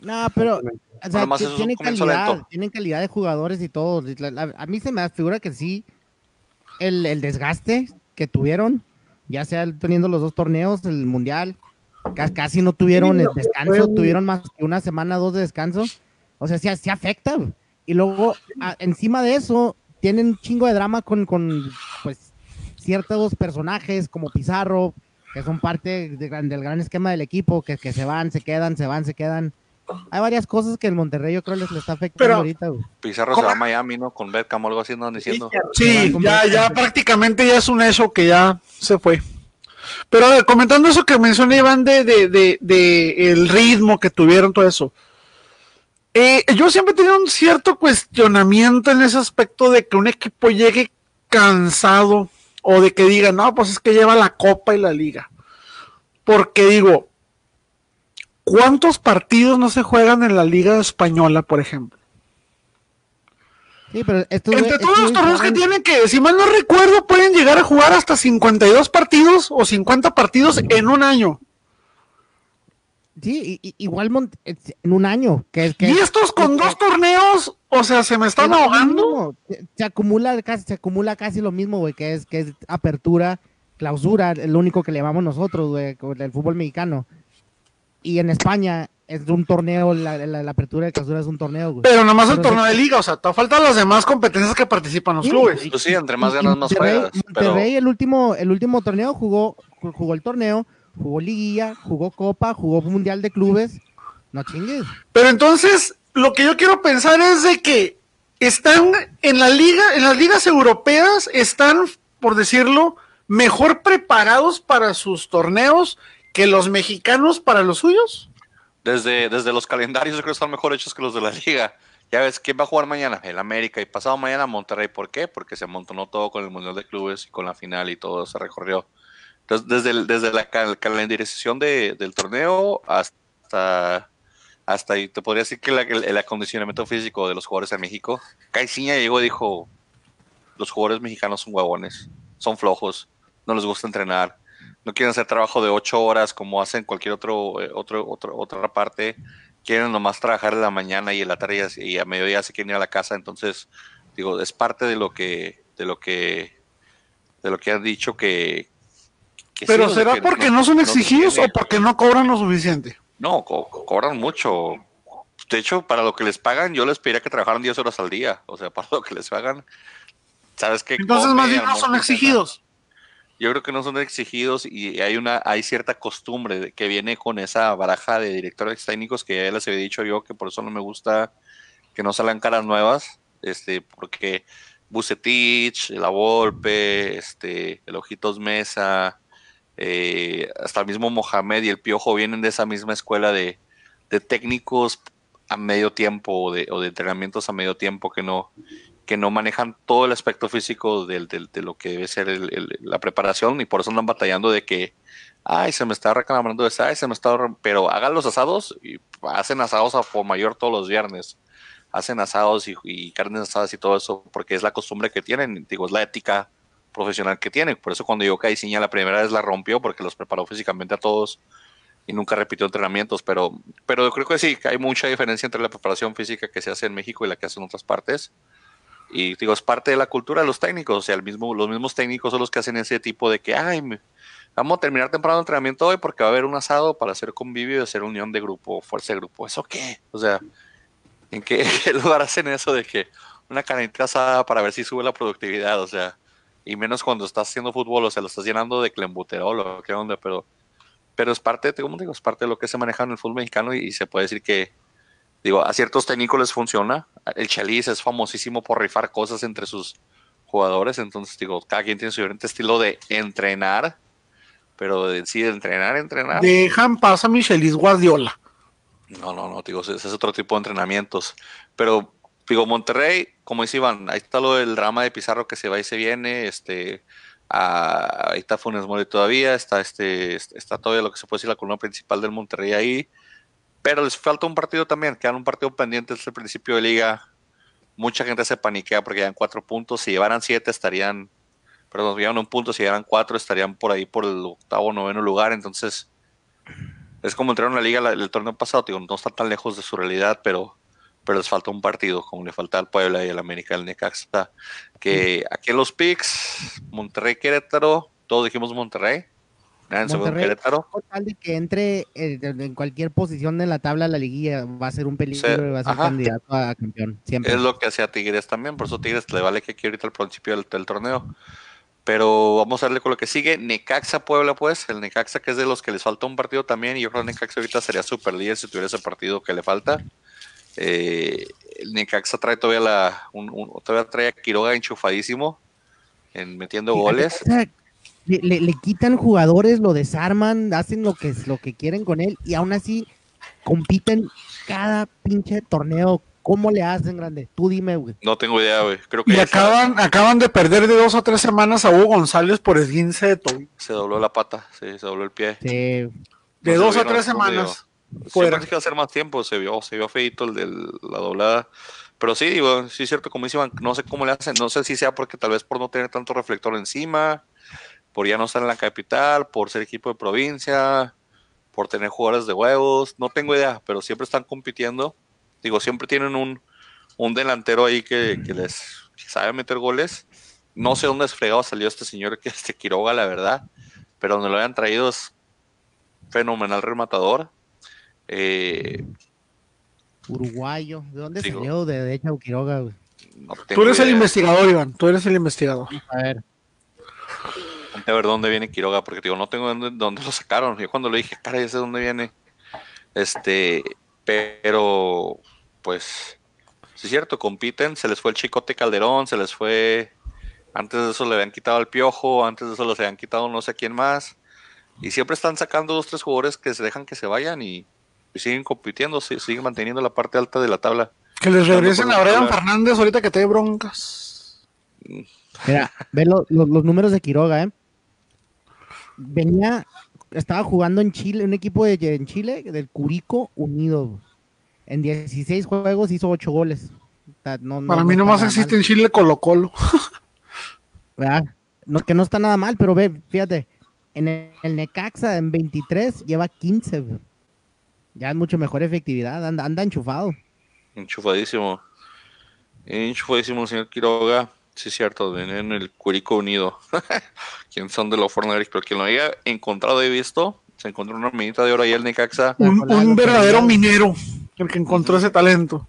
No, pero o sea, tienen calidad, tienen calidad de jugadores y todo. A mí se me figura que sí, el, el desgaste que tuvieron, ya sea teniendo los dos torneos, el mundial, ca- casi no tuvieron Sí, el descanso, fue tuvieron más que una semana, dos de descanso. O sea, sí, sí afecta. Y luego, a- encima de eso, tienen un chingo de drama con, con pues, ciertos personajes como Pizarro, que son parte de del gran esquema del equipo, que, que se van, se quedan, se van, se quedan. Hay varias cosas que el Monterrey yo creo les, les está afectando Pero- ahorita. güey. Pizarro se va a Miami, ¿no? Con Beckham o algo así, andan diciendo. Sí, ya, ya prácticamente ya es un hecho que ya se fue. Pero a ver, comentando eso que mencioné Iván de, de, de, de el ritmo que tuvieron, todo eso. Eh, yo siempre he tenido un cierto cuestionamiento en ese aspecto de que un equipo llegue cansado o de que diga, no, pues es que lleva la copa y la liga. Porque digo, ¿cuántos partidos no se juegan en la liga española, por ejemplo? Sí, pero estos Entre todos los torneos que tienen que, si mal no recuerdo, pueden llegar a jugar hasta 52 partidos o 50 partidos en un año. Sí, igual en un año. Que, es- que Y estos con que- dos torneos, o sea, se me están ahogando. Se, se acumula casi, se acumula casi lo mismo, güey, que es, que es apertura, clausura, el único que le llamamos nosotros, güey, con el fútbol mexicano. Y en España es un torneo, la, la- la apertura de clausura es un torneo, güey. Pero nomás el Pero torneo sí. de liga, o sea, te faltan las demás competencias que participan los Sí, clubes. Pues sí, entre más ganas, más Monterrey- juegas. Pero Monterrey el último, el último torneo jugó, ju- jugó el torneo, jugó liguilla, jugó copa, jugó mundial de clubes. No chingues. Pero entonces, lo que yo quiero pensar es de que están en la liga, en las ligas europeas, están, por decirlo, mejor preparados para sus torneos que los mexicanos para los suyos. desde, desde los calendarios yo creo que están mejor hechos que los de la liga. Ya ves, ¿quién va a jugar mañana? El América. Y pasado mañana Monterrey. ¿Por qué? Porque se amontonó todo con el Mundial de Clubes y con la final y todo se recorrió. Entonces, desde, desde la cal- calendarización de- del torneo hasta, hasta y te podría decir que el acondicionamiento físico de los jugadores en México. Caiciña llegó y dijo, los jugadores mexicanos son huevones, son flojos, no les gusta entrenar, no quieren hacer trabajo de ocho horas como hacen cualquier otro, eh, otro, otro otra parte, quieren nomás trabajar en la mañana y en la tarde y a- y a mediodía se quieren ir a la casa, entonces digo, es parte de lo que, de lo que, de lo que han dicho que, Pero será que porque no, son exigidos entiende. o porque no cobran lo suficiente. No, co- co- cobran mucho. De hecho, para lo que les pagan, yo les pediría que trabajaran 10 horas al día. O sea, para lo que les pagan, ¿sabes qué? Entonces, Come, más bien no son exigidos. Yo creo que no son exigidos y hay una hay cierta costumbre que viene con esa baraja de directores técnicos que ya les había dicho yo que por eso no me gusta que no salgan caras nuevas, este, porque Bucetich, La Volpe, este, el Ojitos Mesa, eh, hasta el mismo Mohamed y el Piojo vienen de esa misma escuela de, de técnicos a medio tiempo o de, o de entrenamientos a medio tiempo que no, que no manejan todo el aspecto físico del, de lo que debe ser el- la preparación y por eso andan batallando de que, ay, se me está reclamando esa, ay, se me está... re-". Pero hagan los asados y hacen asados a por mayor todos los viernes. Hacen asados y, carnes asadas y todo eso porque es la costumbre que tienen, digo, es la ética profesional que tienen. Por eso cuando yo Caiciña la primera vez la rompió porque los preparó físicamente a todos y nunca repitió entrenamientos, pero, pero yo creo que sí, hay mucha diferencia entre la preparación física que se hace en México y la que hace en otras partes. Y digo, es parte de la cultura de los técnicos, o sea, el mismo, los mismos técnicos son los que hacen ese tipo de que, ay, me- vamos a terminar temprano el entrenamiento hoy porque va a haber un asado para hacer convivio y hacer unión de grupo, fuerza de grupo. ¿Eso qué? O sea, ¿en qué, lugar hacen eso de que una canita asada para ver si sube la productividad? O sea, y menos cuando estás haciendo fútbol, o sea, lo estás llenando de clembuterol o qué onda, pero, pero es parte, como digo, es parte de lo que se maneja en el fútbol mexicano y se puede decir que, digo, a ciertos técnicos les funciona. El Chaliz es famosísimo por rifar cosas entre sus jugadores, entonces digo, cada quien tiene su diferente estilo de entrenar, pero de, sí, de entrenar, entrenar. Dejan pasa a Michelis Guardiola. No, no, no, digo, ese ese es otro tipo de entrenamientos. Pero, digo, Monterrey, como dice Iván, ahí está lo del drama de Pizarro que se va y se viene, este, ah, ahí está Funes Mori todavía, está este, está todavía lo que se puede decir la columna principal del Monterrey ahí, pero les falta un partido también, quedan un partido pendiente desde el principio de liga, mucha gente se paniquea porque quedan cuatro puntos, si llevaran siete estarían pero nos llevan un punto, si llegan cuatro estarían por ahí por el octavo o noveno lugar, entonces es como entraron en la liga la- el torneo pasado, digo, no están tan lejos de su realidad, pero, pero les falta un partido, como le falta al Puebla y al América del Necaxa, que aquí en los picks, Monterrey Querétaro, todos dijimos Monterrey, con Querétaro, tal de que entre eh, en cualquier posición de la tabla la liguilla, va a ser un peligro Sí, y va a ser ajá. candidato a campeón. Siempre. Es lo que hacía Tigres también, por eso Tigres le vale que aquí ahorita al principio del, del torneo. Pero vamos a darle con lo que sigue. Necaxa Puebla, pues. El Necaxa que es de los que les falta un partido también. Y yo creo que Necaxa ahorita sería super líder si tuviera ese partido que le falta. Eh, el Necaxa trae todavía la. Un, un- todavía trae a Quiroga enchufadísimo. En metiendo goles. Le, le- le quitan jugadores, lo desarman, hacen lo que, lo que quieren con él y aún así compiten cada pinche torneo. ¿Cómo le hacen, grande? Tú dime, güey. No tengo idea, güey. Creo que Y acaban, acaban de perder de dos o tres semanas a Hugo González por esguince de tobillo. se dobló la pata. Sí, se dobló el pie. Sí, De No dos a tres semanas. Siempre Fuera. pensé que a ser más tiempo, se vio, se vio feito el de la doblada. Pero sí, digo, sí es cierto, como dice Iván, no sé cómo le hacen, no sé si sea porque tal vez por no tener tanto reflector encima, por ya no estar en la capital, por ser equipo de provincia, por tener jugadores de huevos, no tengo idea, pero siempre están compitiendo. Digo, siempre tienen un, un delantero ahí que, que les que sabe meter goles. No sé dónde desfregado salió este señor, que este Quiroga, la verdad, pero donde lo hayan traído es fenomenal rematador. Eh, uruguayo. ¿De dónde Digo. salió? De, de hecho, Quiroga, güey. no Tú eres el investigador, Iván. Tú eres el investigador. A ver. A ver dónde viene Quiroga, porque digo, no tengo dónde, dónde lo sacaron. Yo cuando lo dije, cara, ya sé dónde viene. Este, pero, pues, sí es cierto, compiten. Se les fue el Chicote Calderón, se les fue. Antes de eso le habían quitado al Piojo, antes de eso les habían quitado no sé quién más. Y siempre están sacando dos, tres jugadores que se dejan que se vayan y, y siguen compitiendo, siguen manteniendo la parte alta de la tabla. Que les regresen a Brian. Fernández ahorita que te dé broncas. Mira, ve lo- lo- los números de Quiroga, ¿eh? Venía, estaba jugando en Chile, un equipo de, en Chile, del Curico Unido. En 16 juegos hizo 8 goles. No- no- Para mí nomás existe mal, en Chile Colo Colo. ¿verdad? No, que no está nada mal, pero ve, fíjate, en el, el Necaxa en 23 lleva 15. güey. Ya es mucho mejor efectividad, anda, anda enchufado. Enchufadísimo. Enchufadísimo el señor Quiroga. Sí, es cierto, en el Curico Unido. ¿Quién son de los Fortnite? Pero quien lo haya encontrado y visto, se encontró una minita de oro ahí el Necaxa. Un, verdadero minero. El que encontró ese talento.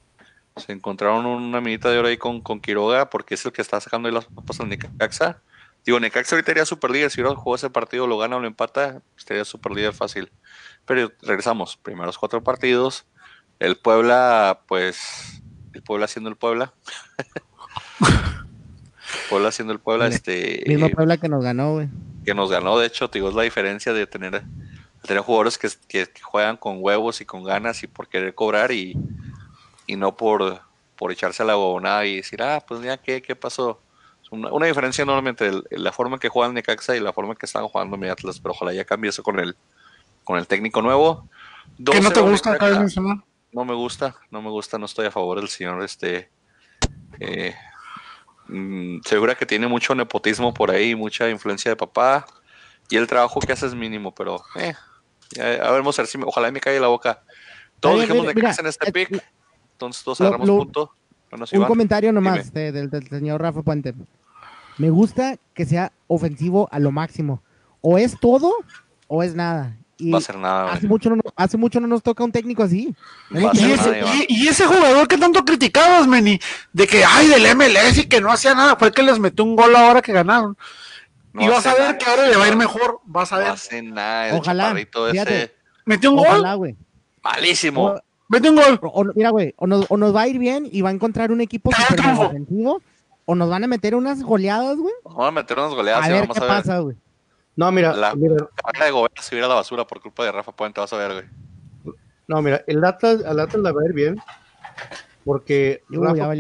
Se encontraron una minita de oro ahí con, con Quiroga, porque es el que está sacando ahí las papas al Necaxa. Digo, Necaxa ahorita iría super líder. Si hubiera jugado ese partido, lo gana o lo empata, estaría super líder fácil. Pero regresamos, primeros cuatro partidos. El Puebla, pues, el Puebla siendo el Puebla. Puebla siendo el Puebla, El este. Mismo Puebla que nos ganó, güey. que nos ganó, de hecho, te digo, es la diferencia de tener, de tener jugadores que, que- que juegan con huevos y con ganas y por querer cobrar y, y no por, por echarse a la huevonada y decir, ah, pues ya, ¿qué, qué pasó? Es Una, una diferencia enorme entre el- la forma en que juega el Necaxa y la forma en que están jugando mi Atlas, pero ojalá ya cambie eso con el, con el técnico nuevo. ¿Qué no te 2-0 gusta? Mencionar. No me gusta, no me gusta, no estoy a favor del señor este eh, mm, segura que tiene mucho nepotismo por ahí, mucha influencia de papá y el trabajo que hace es mínimo, pero eh, ya, a ver, vamos a ver si me- ojalá me cae la boca. Todos Oye, dijimos mira, de casa en este eh, pick, entonces todos agarramos lo- punto. Bueno, Un comentario nomás de- del, del señor Rafa Puente. Me gusta que sea ofensivo a lo máximo. O es todo o es nada. Y va a ser nada, güey. hace, mucho no, hace mucho no nos toca un técnico así. A Y nada, ese, Iván. y, y ese jugador que tanto criticabas, Meni, de que, ay, del MLS y que no hacía nada, fue el que les metió un gol ahora que ganaron. No y vas a ver nada, que ahora le va a ir no mejor, vas a ver. hace nada, el Ojalá, ese. Metió un gol, güey. malísimo. O- metió un gol. o- mira, güey, o nos, o nos va a ir bien y va a encontrar un equipo super o nos van a meter unas goleadas, güey. Vamos a meter unas goleadas A y ver vamos qué a ver. pasa, güey. No, mira, La- mira, Carrera de Gobea se hubiera a la basura por culpa de Rafa Puente, vas a ver, güey. no, mira, el Atlas, al Atlas la va a ir bien. Porque Uy, Rafa,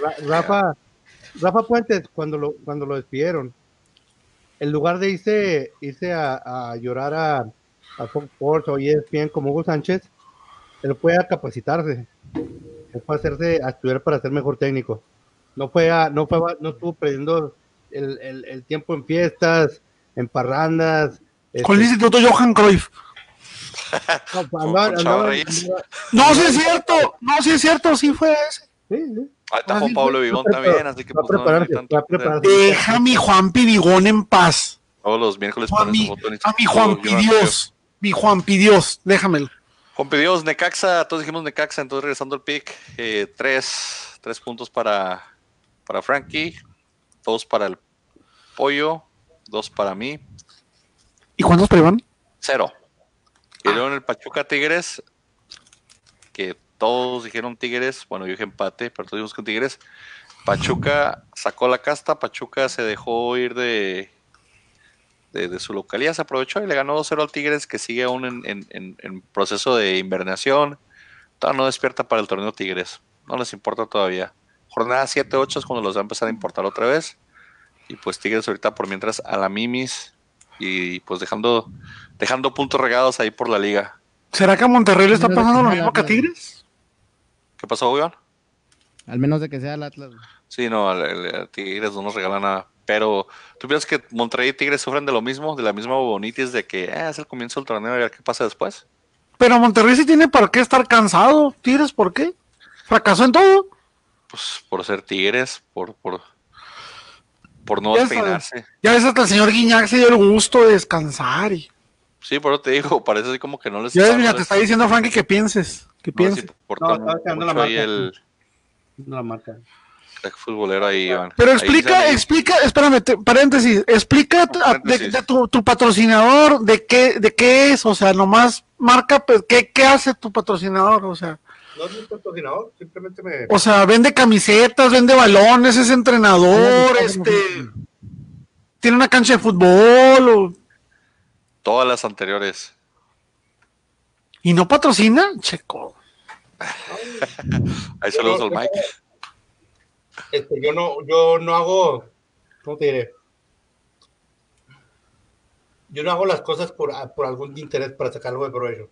Ra- Rafa, Rafa Puentes, cuando lo, cuando lo despidieron, en lugar de irse, irse a, a llorar a, a Fox Sports o ESPN como Hugo Sánchez, él fue a capacitarse, él fue a hacerse, a estudiar para ser mejor técnico. No fue a, no fue a- no estuvo perdiendo el, el- el tiempo en fiestas, en parrandas. este, Con el Instituto Johan Cruyff. no, sí es cierto. No, sí es cierto. Sí fue ese. sí, sí. Ahí está Ah, Juan Pablo Vigón también, así que pues no. Deja a mi Juan Pibigón en paz. Todos los miércoles A ponen mi, a mi Juan. Pidios. Mi Juan Pidios. Déjamelo. Juan Dios, Necaxa, todos dijimos Necaxa, entonces regresando al pick, eh, tres, tres puntos para, para Frankie, dos para el pollo, dos para mí, ¿Y cuántos para Iván? cero. Y luego en el Pachuca Tigres, que todos dijeron Tigres, bueno, yo dije empate, pero todos dijimos con Tigres. Pachuca sacó la casta, Pachuca se dejó ir de, de, de su localidad, se aprovechó y le ganó 2-0 al Tigres, que sigue aún en, en- en- en proceso de invernación. Todavía no despierta para el torneo Tigres, no les importa todavía. Jornada 7-8 es cuando los va a empezar a importar otra vez. Y pues Tigres ahorita por mientras a la Mimis y pues dejando, dejando puntos regados ahí por la liga. ¿Será que a Monterrey le está pasando lo mismo que a. Tigres? ¿Qué pasó, Iván? Al menos de que sea el Atlas. Sí, no, a Tigres no nos regalan nada. Pero, ¿tú piensas que Monterrey y Tigres sufren de lo mismo? De la misma bonitis de que eh, es el comienzo del torneo y a ver qué pasa después. Pero Monterrey sí tiene para qué estar cansado. ¿Tigres por qué? Fracasó en todo. Pues por ser Tigres, por, por, por no Ya despeinarse. Ya ves hasta el señor Guiñac se dio el gusto de descansar. Y... Sí, por eso te digo, parece así como que no les Ya ves, mira, te está diciendo Frankie que pienses. Que no pienses. No, estaba quedando la marca. el No la marca. crack futbolero ahí, Iván. Pero explica, explica, espérame, te- paréntesis, explica No, a- de, paréntesis. de tu, tu patrocinador, de qué, de qué es, o sea, nomás marca, pues, ¿qué, qué hace tu patrocinador? O sea, No es mi patrocinador, simplemente me. o sea, vende camisetas, vende balones, es entrenador, este, tiene una cancha de fútbol, o- Todas las anteriores. y no patrocina, checo. Ahí saludos al Mike. Este, yo no, yo no hago, ¿cómo te diré? Yo no hago las cosas por, por algún interés para sacar algo de provecho.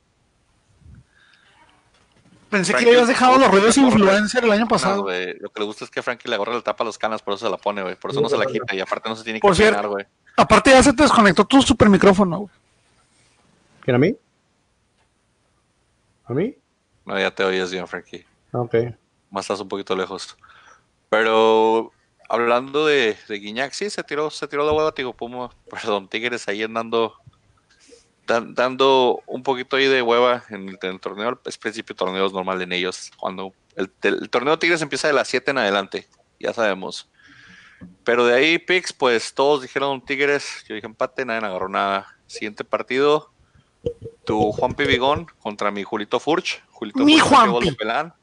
Pensé que Frankie, le habías dejado los ruidos influencer el año pasado. Lo que le gusta es que Frankie le agarra la tapa a las canas, por eso se la pone, güey. Por eso no se la quita y aparte no se tiene que Por cierto. peinar, güey. Aparte ya se te desconectó tu super micrófono, güey. ¿Quién a mí? ¿A mí? No, ya te oyes bien, Frankie. Ok. Más estás un poquito lejos. Pero hablando de, de Guiñac, sí, se tiró, se tiró la hueva, digo, Puma, perdón, Tigres ahí andando, dan- dando un poquito ahí de hueva en el, en el torneo, es principio torneo es normal en ellos, cuando el, el torneo Tigres empieza de las 7 en adelante, ya sabemos. Pero de ahí, Pix, pues todos dijeron Tigres, yo dije empate, nadie agarró nada. Siguiente partido, tu Juan Pibigón contra mi Julito Furch. Julito Mi Furch metió gol de penal.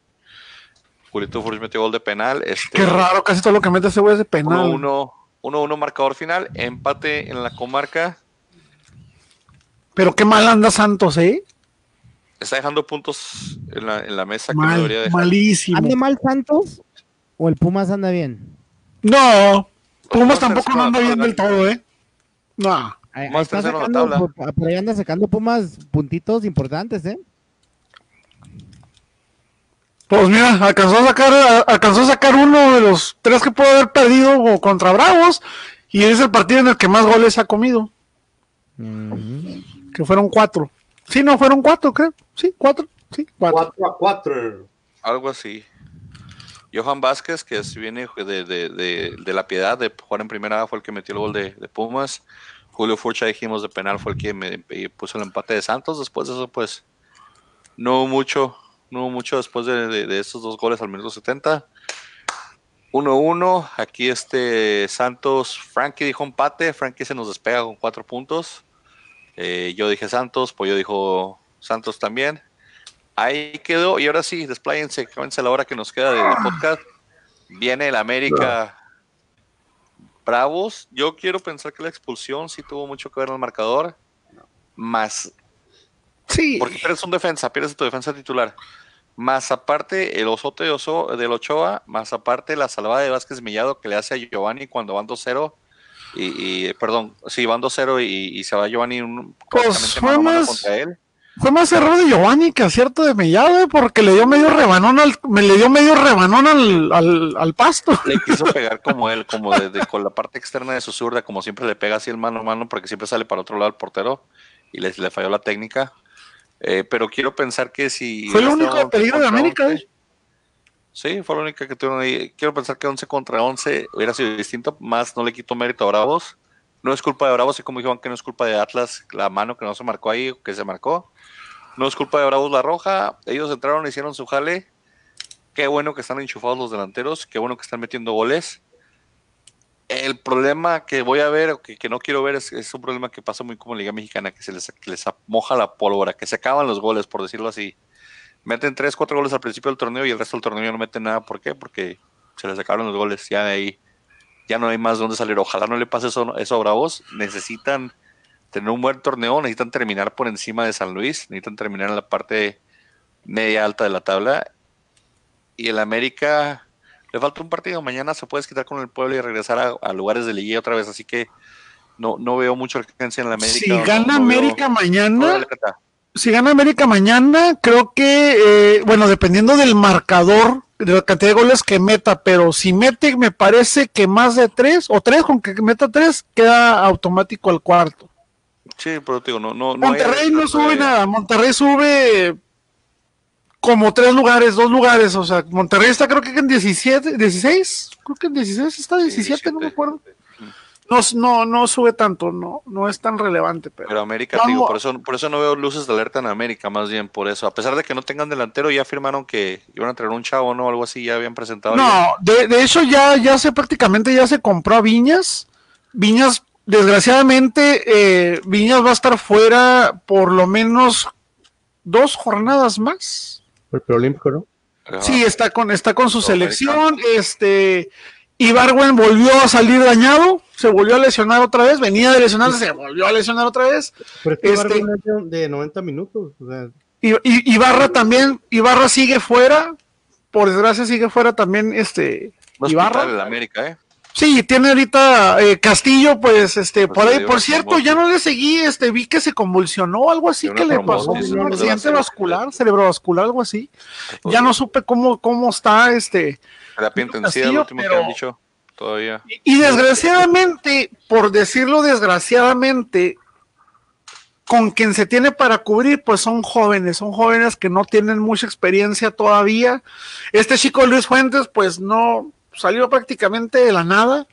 Julito Furch metió gol de penal. Este, Qué raro, casi todo lo que mete ese güey es de penal. 1-1 1-1 marcador final, empate en la comarca. Pero qué mal anda Santos, ¿eh? Está dejando puntos en la, en la mesa que no Mal, debería dejar. malísimo. ¿Anda mal Santos o el Pumas anda bien? No, Pumas Pumas tampoco no anda bien del todo, ¿eh? No. Ahí, está la sacando, tabla. por, por ahí anda sacando Pumas puntitos importantes, ¿eh? Pues mira, alcanzó a sacar, a- alcanzó a sacar uno de los tres que pudo haber perdido contra Bravos y es el partido en el que más goles ha comido, que fueron cuatro. Sí, no, fueron cuatro, creo. Sí, cuatro. Sí, cuatro. 4 a 4. Algo así. Johan Vázquez, que viene de, de, de, de la piedad de jugar en primera, fue el que metió el gol de, de Pumas. Julio Furcha, dijimos, de penal, fue el que me, me puso el empate de Santos. Después de eso, pues, no hubo mucho, no hubo mucho después de, de, de estos dos goles al minuto 70. 1-1, aquí este Santos, Frankie dijo empate, Frankie se nos despega con cuatro puntos. Eh, yo dije Santos, Pollo dijo Santos también. Ahí quedó, y ahora sí, despláyense, cámense la hora que nos queda del podcast. Viene el América Bravos. Yo quiero pensar que la expulsión sí tuvo mucho que ver en el marcador. Más, Sí. porque pierdes un defensa, pierdes tu defensa titular. Más aparte, el osote de Oso, del Ochoa, más aparte la salvada de Vázquez Millado que le hace a Giovanni cuando van 2-0. Y, y, perdón, sí, van 2-0 y, y se va Giovanni un, Pues fue mano más- contra él. Fue más error de Giovanni que acierto de Mellado, eh, porque le dio medio rebanón al, me le dio medio rebanón al, al, al pasto. Le quiso pegar como él, como desde con la parte externa de su zurda, como siempre le pega así el mano a mano, porque siempre sale para otro lado el portero y le, le falló la técnica. Eh, pero quiero pensar que si. Fue el único estado peligro de América, 11, eh. Sí, fue la única que tuvieron ahí. Quiero pensar que 11 contra 11 hubiera sido distinto, más no le quito mérito a Bravos. No es culpa de Bravos, así como dijeron que no es culpa de Atlas, la mano que no se marcó ahí, que se marcó. No es culpa de Bravos la roja. Ellos entraron, hicieron su jale. Qué bueno que están enchufados los delanteros, qué bueno que están metiendo goles. El problema que voy a ver, o que, no quiero ver, es, un problema que pasa muy como en Liga Mexicana, que se les moja la pólvora, que se acaban los goles, por decirlo así. Meten 3, 4 goles al principio del torneo y el resto del torneo ya no meten nada. ¿Por qué? Porque se les acabaron los goles. Ya de ahí, ya no hay más donde salir. Ojalá no le pase eso, eso a Bravos. Necesitan tener un buen torneo, necesitan terminar por encima de San Luis, necesitan terminar en la parte media alta de la tabla. Y el América le falta un partido. Mañana se puede quitar con el pueblo y regresar a, a lugares de liguilla otra vez. Así que no, no veo mucha urgencia en el América. Si no- gana no América mañana. Si gana América mañana, creo que, eh, bueno, dependiendo del marcador, de la cantidad de goles que meta, pero si mete, me parece que más de tres, o tres, con que meta tres, queda automático al cuarto. Sí, pero digo, no, no, no hay Monterrey no alerta sube nada, Monterrey sube como tres lugares, dos lugares, o sea, Monterrey está creo que en 17, 16, creo que en 16 está 17, no me 17. acuerdo. No, no, no sube tanto, no, no es tan relevante, pero, Pero América, digo, por eso, por eso no veo luces de alerta en América, más bien por eso. A pesar de que no tengan delantero, ya afirmaron que iban a traer un chavo, ¿no? Algo así, ya habían presentado. No, de, de hecho ya, ya se prácticamente ya se compró a Viñas. Viñas, desgraciadamente, eh, Viñas va a estar fuera por lo menos dos jornadas más. Por el preolímpico, ¿no? Sí, está con, está con su selección. Este, Ibarwen volvió a salir dañado, se volvió a lesionar otra vez, venía de lesionarse, se volvió a lesionar otra vez. Pero es que Este- es de, de 90 minutos. O sea, I- I- Ibarra también, Ibarra sigue fuera, por desgracia sigue fuera también este Un Ibarra. hospital en América, ¿eh? Sí, tiene ahorita eh, Castillo, pues, este, Pues por ahí, por cierto, ya no le seguí, este, vi que se convulsionó, algo así que le pasó, un accidente De la vascular, cerebrovascular, algo así. Ya no supe cómo, cómo está, este, Intensiva, lo último que han dicho todavía. y, y desgraciadamente, por decirlo desgraciadamente, con quien se tiene para cubrir, pues son jóvenes, son jóvenes que no tienen mucha experiencia todavía. Este chico Luis Fuentes, pues no salió prácticamente de la nada,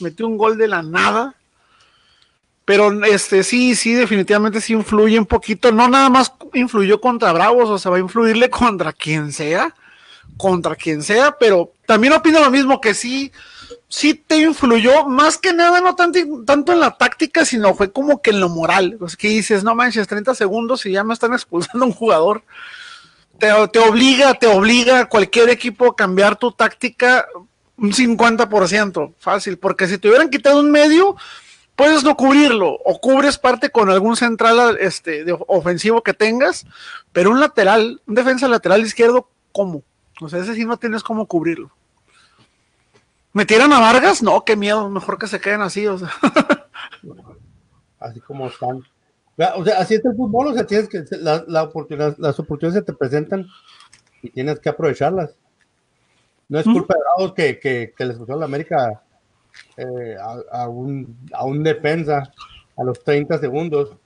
metió un gol de la nada. Pero este sí, sí, definitivamente sí influye un poquito. No nada más influyó contra Bravos, o sea, va a influirle contra quien sea, contra quien sea, pero también opino lo mismo que sí, sí te influyó, más que nada, no tanto, tanto en la táctica, sino fue como que en lo moral. Sea, que dices, no manches, 30 segundos y ya me están expulsando a un jugador. Te, te obliga, te obliga cualquier equipo a cambiar tu táctica un 50%, fácil, porque si te hubieran quitado un medio, puedes no cubrirlo, o cubres parte con algún central este, de ofensivo que tengas, pero un lateral, un defensa lateral izquierdo, ¿cómo? O sea, ese sí no tienes cómo cubrirlo. ¿Metieran a Vargas? No, qué miedo, mejor que se queden así, o sea. así como están. O sea, así es el fútbol, o sea, tienes que, la, la oportunidad, las oportunidades se te presentan y tienes que aprovecharlas. No es culpa de que, que, que les gustó la América eh, a, a un, a un defensa a los 30 segundos.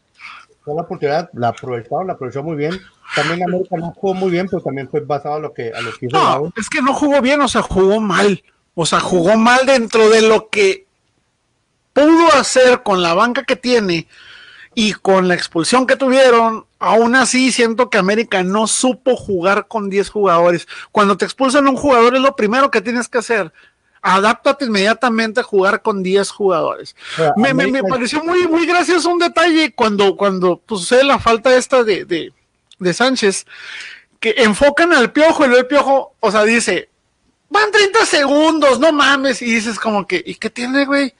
Fue la oportunidad, la aprovecharon, la aprovechó muy bien. También América no jugó muy bien, pero también fue basado a lo que, a lo que hizo No, es que no jugó bien, o sea, jugó mal. O sea, jugó mal dentro de lo que pudo hacer con la banca que tiene y con la expulsión que tuvieron. Aún así, siento que América no supo jugar con 10 jugadores. Cuando te expulsan a un jugador, es lo primero que tienes que hacer. Adáptate inmediatamente a jugar con 10 jugadores. Me, me- pareció muy, muy gracioso un detalle cuando, cuando pues, sucede la falta esta de, de, de Sánchez, que enfocan al piojo y luego el piojo, o sea, dice, van 30 segundos, no mames, y dices como que, ¿y qué tiene, güey?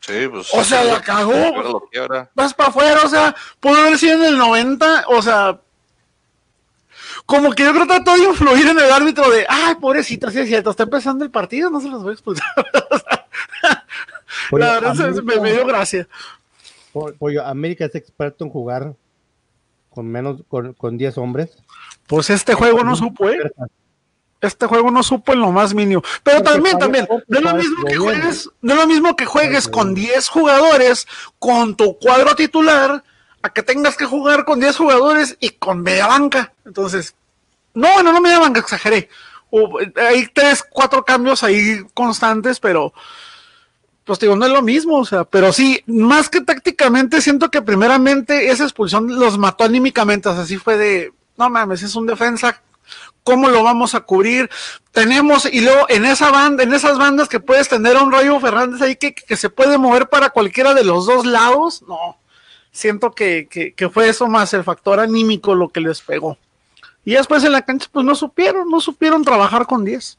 Sí, pues. O sea, la cagó. Vas para afuera, o sea, pudo haber sido en el 90, o sea, como que yo creo que trató de influir en el árbitro de, ay, pobrecito, sí es cierto, está empezando el partido, no se los voy a expulsar. Oye, la verdad se me, América- me dio gracia. Po- Pollo, América es experto en jugar con menos, con, con 10 hombres. Pues este juego no supo, ¿eh? Este juego no supo en lo más mínimo. Pero Porque también, también, no es lo mismo que juegues, no es lo mismo que juegues con gobierno. 10 jugadores con tu cuadro titular que tengas que jugar con 10 jugadores y con media banca. Entonces, no, bueno, no media banca, exageré. Hay tres, cuatro cambios ahí constantes, pero pues digo, no es lo mismo, o sea, pero sí, más que tácticamente, siento que primeramente esa expulsión los mató anímicamente, o sea, sí fue de, no mames, es un defensa, ¿cómo lo vamos a cubrir? Tenemos, y luego en esa banda, en esas bandas que puedes tener a un Rayo Fernández ahí que se puede mover para cualquiera de los dos lados, no, siento que, que, que fue eso más el factor anímico lo que les pegó. Y después en la cancha, pues no supieron, no supieron trabajar con 10.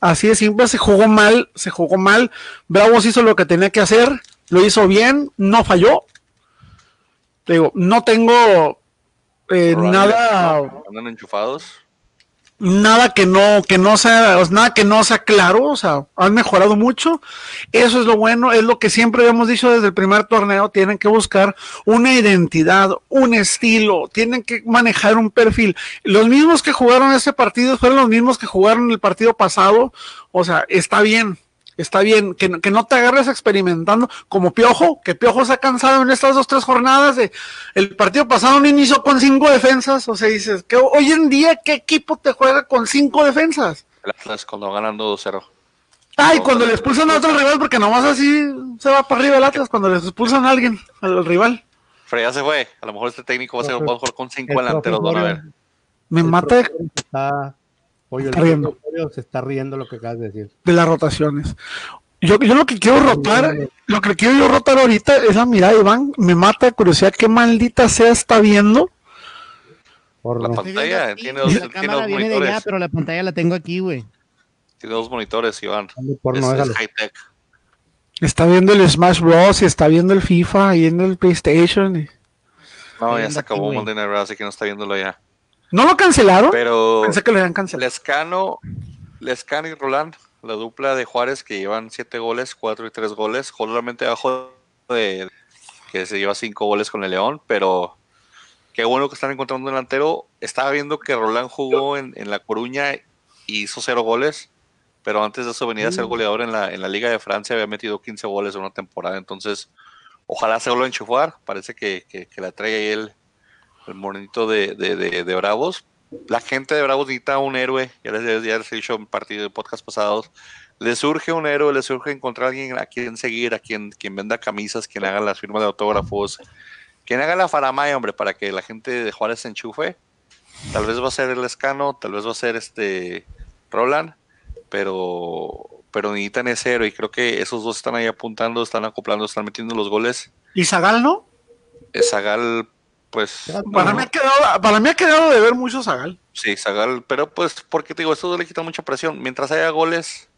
Así de simple, se jugó mal, se jugó mal. Bravos hizo lo que tenía que hacer, lo hizo bien, no falló. Te digo, no tengo eh, nada, Andan enchufados. Nada que no, que no sea, nada que no sea claro, o sea, han mejorado mucho. Eso es lo bueno, es lo que siempre hemos dicho desde el primer torneo, tienen que buscar una identidad, un estilo, tienen que manejar un perfil. Los mismos que jugaron este partido fueron los mismos que jugaron el partido pasado, o sea, está bien. Está bien, que, no- que no te agarres experimentando como Piojo, que Piojo se ha cansado en estas dos, tres jornadas de el partido pasado no inició con cinco defensas, o sea, dices que hoy en día, ¿qué equipo te juega con cinco defensas? El Atlas cuando ganan 2-0. Ay, cuando le expulsan a otro rival, porque nomás así se va para arriba el Atlas, cuando les expulsan a alguien, al rival. Pero ya se fue. A lo mejor este técnico va a ser a jugar con 5 el delanteros. Van a ver. profesor- Me mata Está, oye, el Está riendo. profesor se está riendo lo que acabas de decir. de las rotaciones. Yo, yo lo que quiero rotar, lo que quiero yo rotar ahorita es la mirada de Iván. Me mata de curiosidad qué maldita sea está viendo. Por La no. Viendo pantalla aquí, tiene dos, la tiene dos viene de allá, monitores. pero la pantalla la tengo aquí, güey. Tiene dos monitores, Iván. Porno, es, déjalo. es high tech. Está viendo el Smash Bros. y está viendo el FIFA y en el PlayStation. y- No, ya viendo se acabó. Monday Night Raw, así que no está viéndolo ya. ¿No lo cancelaron? Pero Pensé que lo habían cancelado. Lescano, Lescano y Roland, la dupla de Juárez que llevan 7 goles, 4 y 3 goles, solamente abajo de que se lleva 5 goles con el León, pero qué bueno que están encontrando un delantero. Estaba viendo que Roland jugó en, en La Coruña y hizo 0 goles, pero antes de eso venía a ser goleador en la, en la Liga de Francia, había metido 15 goles en una temporada, entonces ojalá se vuelva a enchufar, parece que, que, que la trae el, el morenito de, de, de, de Bravos, la gente de Bravos necesita un héroe, ya les, ya les he dicho en partido de podcast pasados, les surge un héroe, les surge encontrar a alguien a quien seguir, a quien, quien venda camisas, quien haga las firmas de autógrafos, quien haga la faramaya, hombre, para que la gente de Juárez se enchufe. Tal vez va a ser el Escano, tal vez va a ser este Roland, pero, pero necesitan ese héroe y creo que esos dos están ahí apuntando, están acoplando, están metiendo los goles. ¿Y Zagal no? Zagal, pues... Para, no. mí ha quedado, para mí ha quedado de ver mucho Zagal. Sí, Zagal, pero pues, porque te digo, esto le quita mucha presión. Mientras haya goles,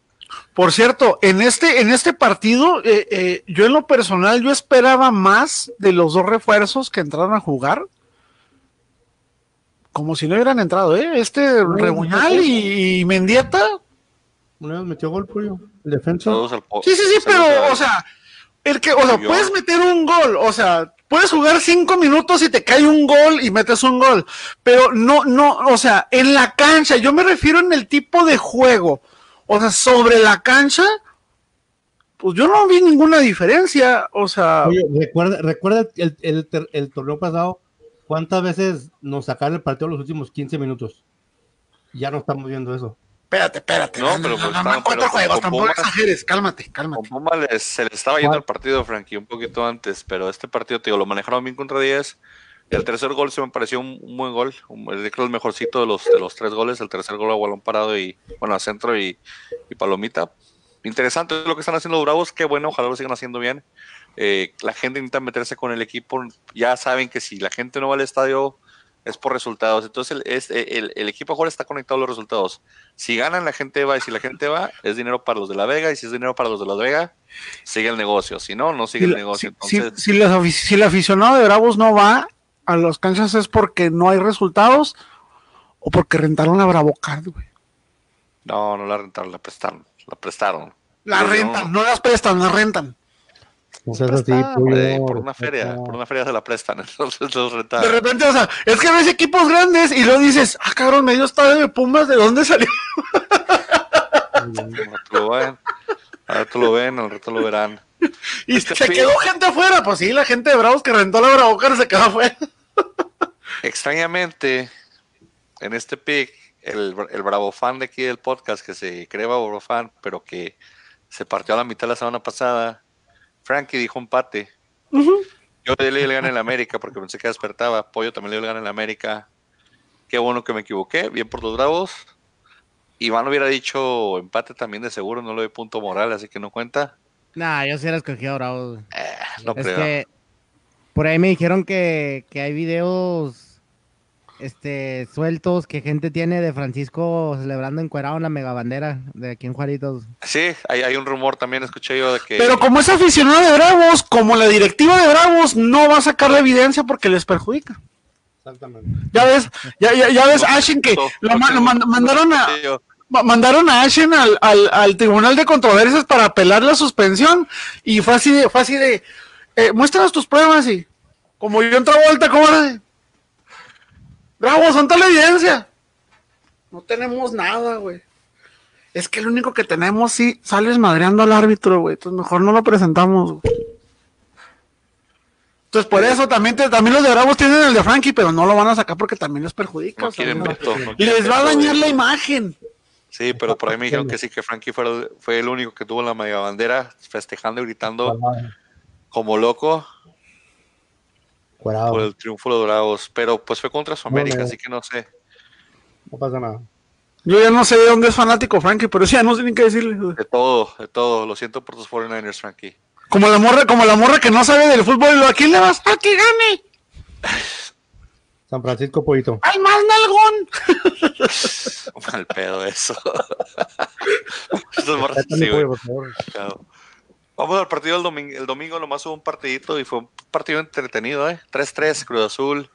Por cierto, en este, en este partido, eh, eh, yo en lo personal, yo esperaba más de los dos refuerzos que entraron a jugar. Como si no hubieran entrado, ¿eh? Este Rebuñal y, y Mendieta. Vez metió gol, pollo. El defensa. al Sí, sí, sí, pero, o sea, el que, o sea, Yo- puedes meter un gol, o sea, puedes jugar cinco minutos y te cae un gol y metes un gol, pero no, no, o sea, en la cancha, yo me refiero en el tipo de juego, o sea, sobre la cancha, pues yo no vi ninguna diferencia, o sea, Oye, recuerda, recuerda el, el, el torneo pasado, cuántas veces nos sacaron el partido los últimos 15 minutos. Ya no estamos viendo eso. Espérate, espérate, No, pero pues no, estaban- cuatro pero juegos, con tampoco Pumas- exageres, cálmate, Con cálmate. Les- se le estaba yendo el partido, Frankie, un poquito antes, pero este partido, te digo, lo manejaron bien contra 10. El tercer gol se me pareció un, un buen gol, un- creo el mejorcito de los, de los tres goles. El tercer gol a balón parado y, bueno, a centro y, y palomita. Interesante lo que están haciendo los Bravos, qué bueno, ojalá lo sigan haciendo bien. Eh, la gente necesita meterse con el equipo, ya saben que si la gente no va al estadio es por resultados. Entonces el, es, el, el equipo ahora está conectado a los resultados. Si ganan, la gente va, y si la gente va, es dinero para los de la Vega, y si es dinero para los de la Vega, sigue el negocio. Si no, no sigue Si, el la- negocio. si- Entonces, si- los el aficionado de Bravos no va a los canchas es porque no hay resultados o porque rentaron a Bravocard, güey. no, no la rentaron, la prestaron. La prestaron. La rentan, no las prestan, la rentan. No seas así, prestado. pollo, Eh, por una feria, por una feria se la prestan, entonces los rentan. De repente, o sea, es que ves equipos grandes y luego dices, ah, cabrón, medio estadio de Pumas, ¿de dónde salió? Al rato lo ven, al rato lo ven, al rato lo verán. Y Este se quedó gente afuera. Pues sí, la gente de Bravos que rentó la Bravócar se quedó afuera. Extrañamente, en este pick, el, el bravo fan de aquí del podcast, que se cree bravo fan, pero que se partió a la mitad la semana pasada, Frankie dijo empate. Yo le di el gana en la América porque pensé que despertaba. Pollo también le dio el gana en la América. Qué bueno que me equivoqué. Bien por los bravos. Iván hubiera dicho empate también de seguro, no le doy punto moral, así que no cuenta. Nah, yo sí era escogido Bravos. No es creo. que por ahí me dijeron que, que hay videos este sueltos que gente tiene de Francisco celebrando encuerado en la megabandera de aquí en Juaritos. Sí, hay, hay un rumor también, escuché yo de que. Pero como es aficionado de Bravos, como la directiva de Bravos no va a sacar la evidencia porque les perjudica. Exactamente. Ya ves, ya, ya, ya ves, No, Ashen, que no, lo, no, mandaron a, mandaron a Ashen al, al, al Tribunal de Controversias para apelar la suspensión y fue así de, fue así de, eh, muéstranos tus pruebas y como yo entraba vuelta, ¿cómo era de? Bravo, son tal evidencia. No tenemos nada, güey. Es que lo único que tenemos, sí, sales madreando al árbitro, güey. Entonces mejor no lo presentamos, güey. Entonces por eso también, te- también los de Bravos tienen el de Frankie, pero no lo van a sacar porque también les perjudica. no quieren no les va a dañar la imagen. Sí, pero por ahí me dijeron que sí, que Frankie fue, fue el único que tuvo la media bandera festejando y gritando como loco Cuadrado. por el triunfo de los Bravos. Pero pues fue contra su América, no. así que no sé. No pasa nada. Yo ya no sé de dónde es fanático Frankie, pero sí, ya no sé ni qué decirle. De todo, de todo. Lo siento por tus 49ers, Frankie. Como la morra, como la morra que no sabe del fútbol, y lo, ¿a quién le vas? ¡A que gane! San Francisco Pollito. ¡Al más nalgón! Mal pedo eso. Esas morras, sí, güey. pollo, por favor. Claro. Vamos al partido del domingo. El domingo nomás hubo un partidito y fue un partido entretenido, ¿eh? 3-3, Cruz Azul,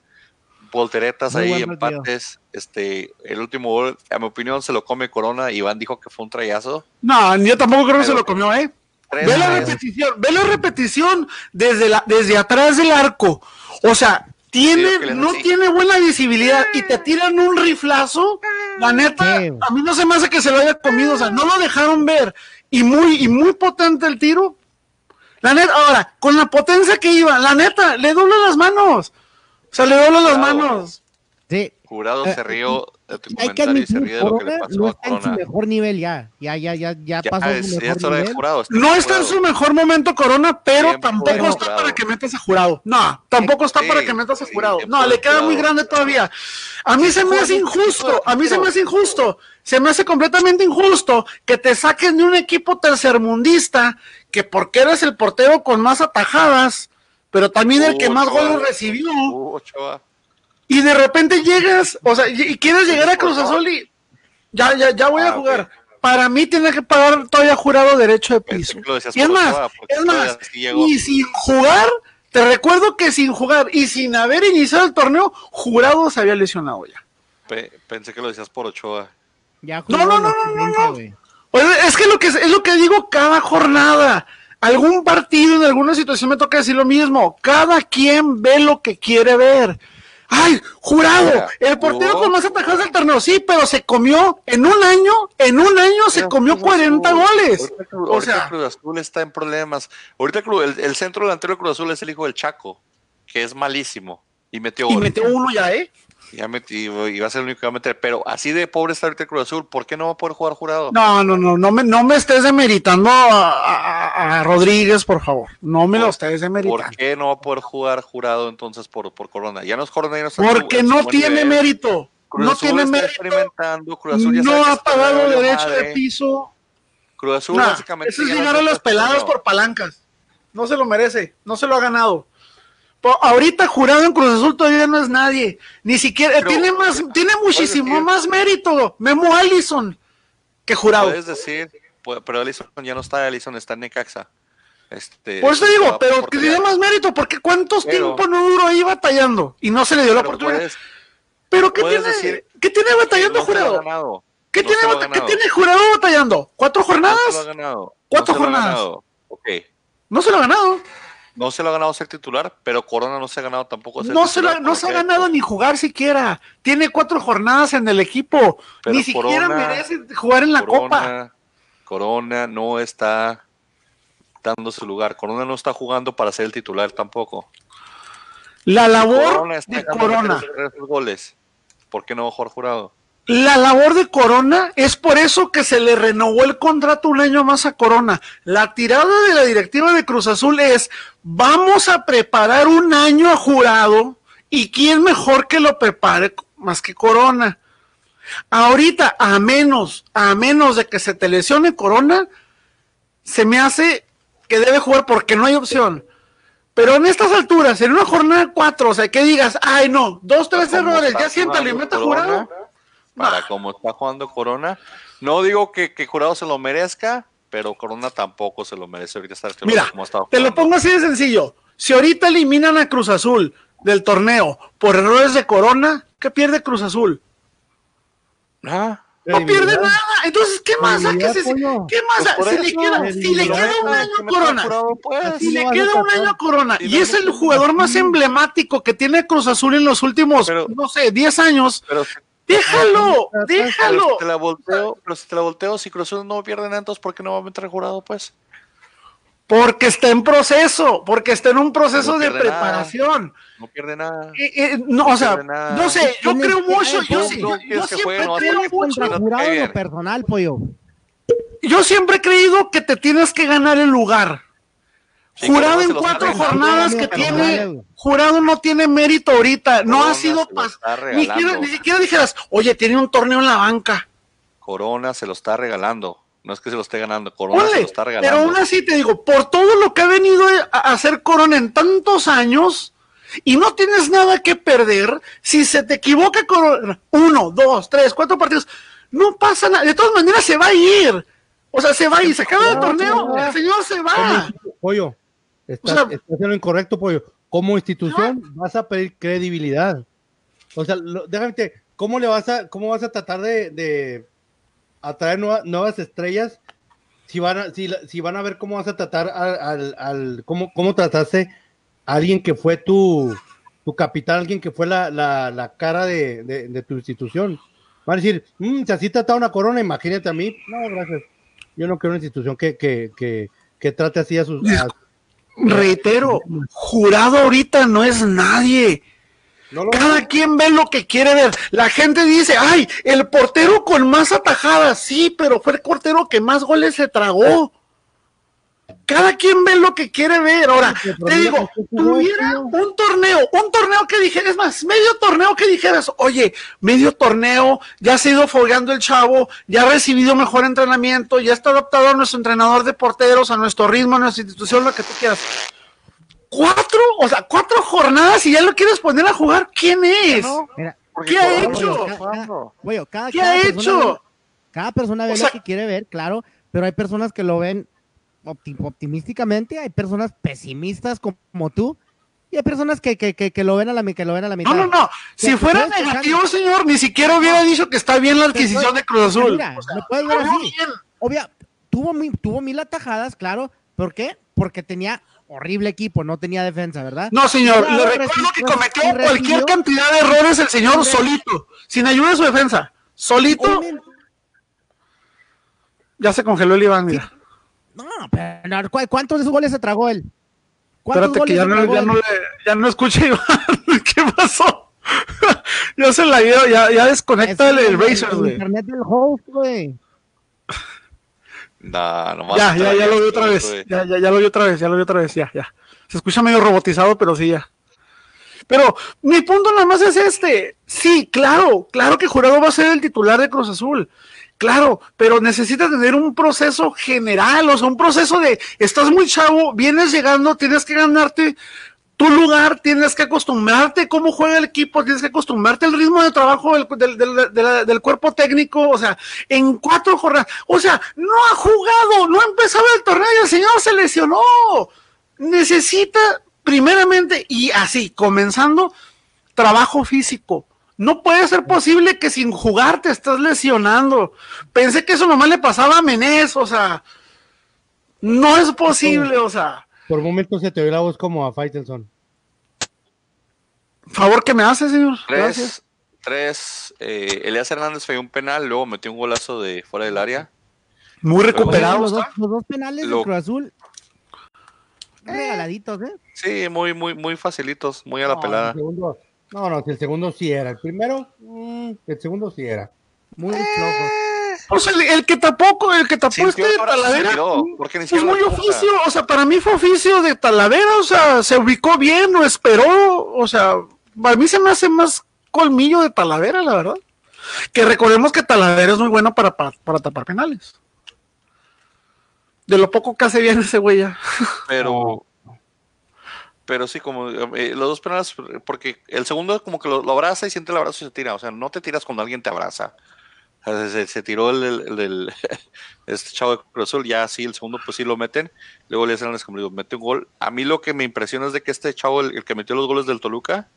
volteretas Muy ahí, empates. Este, el último gol, a mi opinión, se lo come Corona. Iván dijo que fue un trayazo. No, yo tampoco creo que se lo comió, ¿eh? Tres, Ve la repetición, ve la repetición desde, la, desde atrás del arco. O sea, tiene, no tiene buena visibilidad y te tiran un riflazo. La neta, a mí no se me hace que se lo haya comido. O sea, no lo dejaron ver. Y muy, y muy potente el tiro. La neta, ahora, con la potencia que iba, la neta, le dobla las manos. O sea, le dobla las manos. Sí, Jurado Eh, se rió hay que comentario y se admitir, ríe de lo que le Corona pasó no a está en su mejor nivel ya. Ya, ya, ya, ya, Ya pasó es, su mejor nivel. jurado. está No está en su mejor momento Corona, pero Tiempo tampoco está jurado. para que metas a jurado. No, tampoco está Sí, para que metas a jurado. No, le queda muy grande todavía. A mí se me hace injusto, a mí se me hace injusto. Se me hace completamente injusto que te saquen de un equipo tercermundista que porque eres el portero con más atajadas, pero también el que más goles recibió. Y de repente llegas, o sea, y, y quieres llegar a Cruz Azul y ya, ya, ya voy a Ah, jugar. Para mí tiene que pagar todavía jurado derecho de piso. Y es más, es y sin jugar, te recuerdo que sin jugar y sin haber iniciado el torneo, jurado se había lesionado ya. Pe- pensé que lo decías por Ochoa. Ya No, no, no, no, no, 20, no. güey. Oye, es que lo que es lo que digo cada jornada. Algún partido en alguna situación me toca decir lo mismo. Cada quien ve lo que quiere ver. Ay, jurado, el portero con más atajadas del torneo, sí, pero se comió en un año, en un año se comió Cruz 40 Azul, goles. Ahorita, Cruz- O ahorita sea, Cruz Azul está en problemas. Ahorita el, el centro delantero de Cruz Azul es el hijo del Chaco, que es malísimo. Y metió y metió uno ya, ¿eh? Ya metió, y va a ser el único que va a meter. Pero así de pobre está ahorita Cruz Azul. ¿Por qué no va a poder jugar jurado? No, no, no, no me, no me estés demeritando a, a- a Rodríguez, por favor. No me lo Por- estés ¿Por demeritando. qué no va a poder jugar jurado entonces por, por Corona? Ya no es Corona, ya no está Porque su no tiene nivel. mérito. Cruz No Azul tiene está mérito. experimentando. Cruz Azul ya sabe No ha pagado valió derecho madre. de piso. Cruz Azul Nah, básicamente. eso es llegar a los pelados por palancas. No se lo merece, no se lo ha ganado. Ahorita jurado en Cruz Azul todavía no es nadie. Ni siquiera, Pero- tiene más, tiene muchísimo decir- más mérito Memo Allison que jurado. Puedes decir, pero Alisson ya no está, Alisson está en Necaxa. Este, Por eso digo, pero que tiene más mérito, porque cuántos Pero- tiempo no duró ahí batallando y no se le dio la oportunidad. puedes- pero ¿qué tiene, decir ¿qué tiene batallando no jurado? ¿Qué, No tiene, bata- ¿Qué tiene jurado batallando? ¿Cuatro No se lo ha jornadas? ganado. ¿Cuatro No se lo ha jornadas? ganado. Ok. No se lo ha ganado. No se lo ha ganado ser titular, pero Corona no se ha ganado tampoco ser No se, lo- no se ha ganado ni jugar siquiera. Tiene cuatro jornadas en el equipo. Pero ni siquiera merece jugar en la Copa. Corona, no está dando su lugar. Corona no está jugando para ser el titular tampoco. La labor Corona de Corona. goles. ¿Por qué no jugar jurado? La labor de Corona es por eso que se le renovó el contrato un año más a Corona. La tirada de la directiva de Cruz Azul es, vamos a preparar un año a jurado y quién mejor que lo prepare más que Corona. Ahorita, a menos, a menos de que se te lesione Corona, se me hace que debe jugar porque no hay opción. Pero en estas alturas, en una jornada 4, o sea, que digas, ay no, dos, tres errores, ya siéntale y meta jurado. Para como está jugando Corona. No digo que, que Jurado se lo merezca, pero Corona tampoco se lo merece ahorita estar Mira, como estado te lo pongo así de sencillo. Si ahorita eliminan a Cruz Azul del torneo por errores de Corona, ¿qué pierde Cruz Azul? Ah, No pierde nada. Entonces, ¿qué más? ¿A ¿Qué, se- qué más? Pues si, le eso, queda, si le queda un año a Corona, pues. si le queda un año a Corona, Y es el jugador más emblemático que tiene Cruz Azul en los últimos, Pero- no sé, 10 años, Pero, si- déjalo, pero déjalo. si te la volteo, pero si te la volteo, si Cruz Azul no pierde nada, entonces ¿por qué no va a meter jurado, pues? Porque está en proceso, porque está en un proceso No de nada. preparación. No pierde nada. Eh, eh, no, o sea, no sé, yo creo que- mucho, yo, ¿Cómo sí- yo- juegue? siempre creo mucho. jurado personal, pollo. Yo siempre he creído que te tienes que ganar el lugar. Sí, jurado Corona se en cuatro está regalando, jornadas que pero tiene, jurado no tiene mérito ahorita, no Corona ha sido pas- ni, siquiera, ni siquiera dijeras, oye, tiene un torneo en la banca. Corona se lo está regalando. No es que se lo esté ganando. Corona se lo está pero regalando. aún así te digo, por todo lo que ha venido a hacer Corona en tantos años, y no tienes nada que perder, si se te equivoca Corona, uno, dos, tres, cuatro partidos, no pasa nada, de todas maneras se va a ir. O sea, se va ir, se acaba el torneo, el señor se va. Pollo, estás, O sea- estás haciendo lo incorrecto, Pollo. Como institución vas a pedir credibilidad. O sea, lo- déjame te- ¿cómo le vas a, cómo vas a tratar de, de atraer nueva- nuevas estrellas si van a, si, la- si van a ver cómo vas a tratar al, al, al- cómo, cómo trataste a alguien que fue tu, tu capitán, alguien que fue la, la, la cara de, de- de tu institución? Van a decir, "Mm, si así trata una corona, imagínate a mí. No, gracias. Yo no quiero una institución que, que, que, que trate así a sus... a- Reitero, jurado ahorita no es nadie. no Cada quien ve lo que quiere ver. La gente dice, ay, el portero con más atajadas. Sí, pero fue el portero que más goles se tragó. Cada quien ve lo que quiere ver. Ahora, te digo, tuviera un torneo, un torneo que dijeras, es más, medio torneo que dijeras, oye, medio torneo, ya se ha ido fogueando el chavo, ya ha recibido mejor entrenamiento, ya está adaptado a nuestro entrenador de porteros, a nuestro ritmo, a nuestra institución, lo que tú quieras. Cuatro, o sea, cuatro jornadas y ya lo quieres poner a jugar, ¿quién es? Mira, ¿Qué ha hecho? Cada- cada, ¿Qué ha persona hecho? ve- cada persona ve O sea- lo que quiere ver, claro, pero hay personas que lo ven opti- optimísticamente, hay personas pesimistas como tú, y hay personas que, que, que, que lo ven a la, mi- que lo ven a la mitad. No, no, no. Si fuera negativo, señor, ni siquiera hubiera dicho que está bien la adquisición de Cruz Azul. Mira, O sea, lo puedes ver lo veo así. bien. Obvia, tuvo, tuvo mil atajadas, claro. ¿Por qué? Porque tenía horrible equipo, no tenía defensa, ¿verdad? No, señor, Claro, le recuerdo recibió- que cometió recibió- cualquier cantidad de errores el señor solito, sin ayuda de su defensa. Solito, ya se congeló el Iván, mira. No, pero ¿cu- ¿cuántos de esos goles se tragó él? ¿Cuántos Espérate que goles ya se no, tragó ya él? no, le, ya no escuché Iván. ¿Qué pasó? ya se la dio, ya, ya desconecta el, el Razer, güey. internet del host, güey. Nah, nomás Ya, ya, ya lo vi otra vez. Ya, ya, ya lo vi otra vez, ya lo vi otra vez, ya, ya. Se escucha medio robotizado, pero sí, ya. Pero mi punto nada más es este. Sí, claro, claro que Jurado va a ser el titular de Cruz Azul. Claro, pero necesita tener un proceso general, o sea, un proceso de, estás muy chavo, vienes llegando, tienes que ganarte tu lugar, tienes que acostumbrarte cómo juega el equipo, tienes que acostumbrarte al ritmo de trabajo del, del- del- del cuerpo técnico, o sea, en cuatro jornadas, o sea, no ha jugado, no ha empezado el torneo y el señor se lesionó. Necesita, primeramente, y así, comenzando, trabajo físico. No puede ser posible que sin jugar te estés lesionando. Pensé que eso nomás le pasaba a Menés, o sea, no es posible, o sea. Por momentos se te oye la voz como a Faitelson. Favor que me hace, señor. Gracias. Tres, tres eh, Elías Hernández falló un penal, luego metió un golazo de fuera del área. Muy recuperado. Los dos, los dos penales Lo- de Cruz Azul. Regaladitos, ¿eh? Sí, muy, muy, muy facilitos, muy a la No, pelada. el segundo- no, no, si el segundo sí era. El primero, mm, el segundo sí era. Muy flojos. Pues el, el que tapó, el que tapó Sí, este de Talavera. tiró, porque ni Pues muy oficio, o sea, para mí fue oficio de Talavera, o sea, se ubicó bien, lo esperó, o sea, para mí se me hace más colmillo de Talavera, la verdad. Que recordemos que Talavera es muy bueno para, para, para tapar penales. De lo poco que hace bien ese güey ya. Pero, pero sí, como eh, los dos penales, porque el segundo como que lo, abraza y siente el abrazo y se tira. O sea, no te tiras cuando alguien te abraza. Se, tiró el, el- el- el- este chavo de Cruz ya sí, el segundo pues sí lo meten. Luego le hacen como digo, mete un gol. A mí lo que me impresiona es de que este chavo, el, el que metió los goles del Toluca,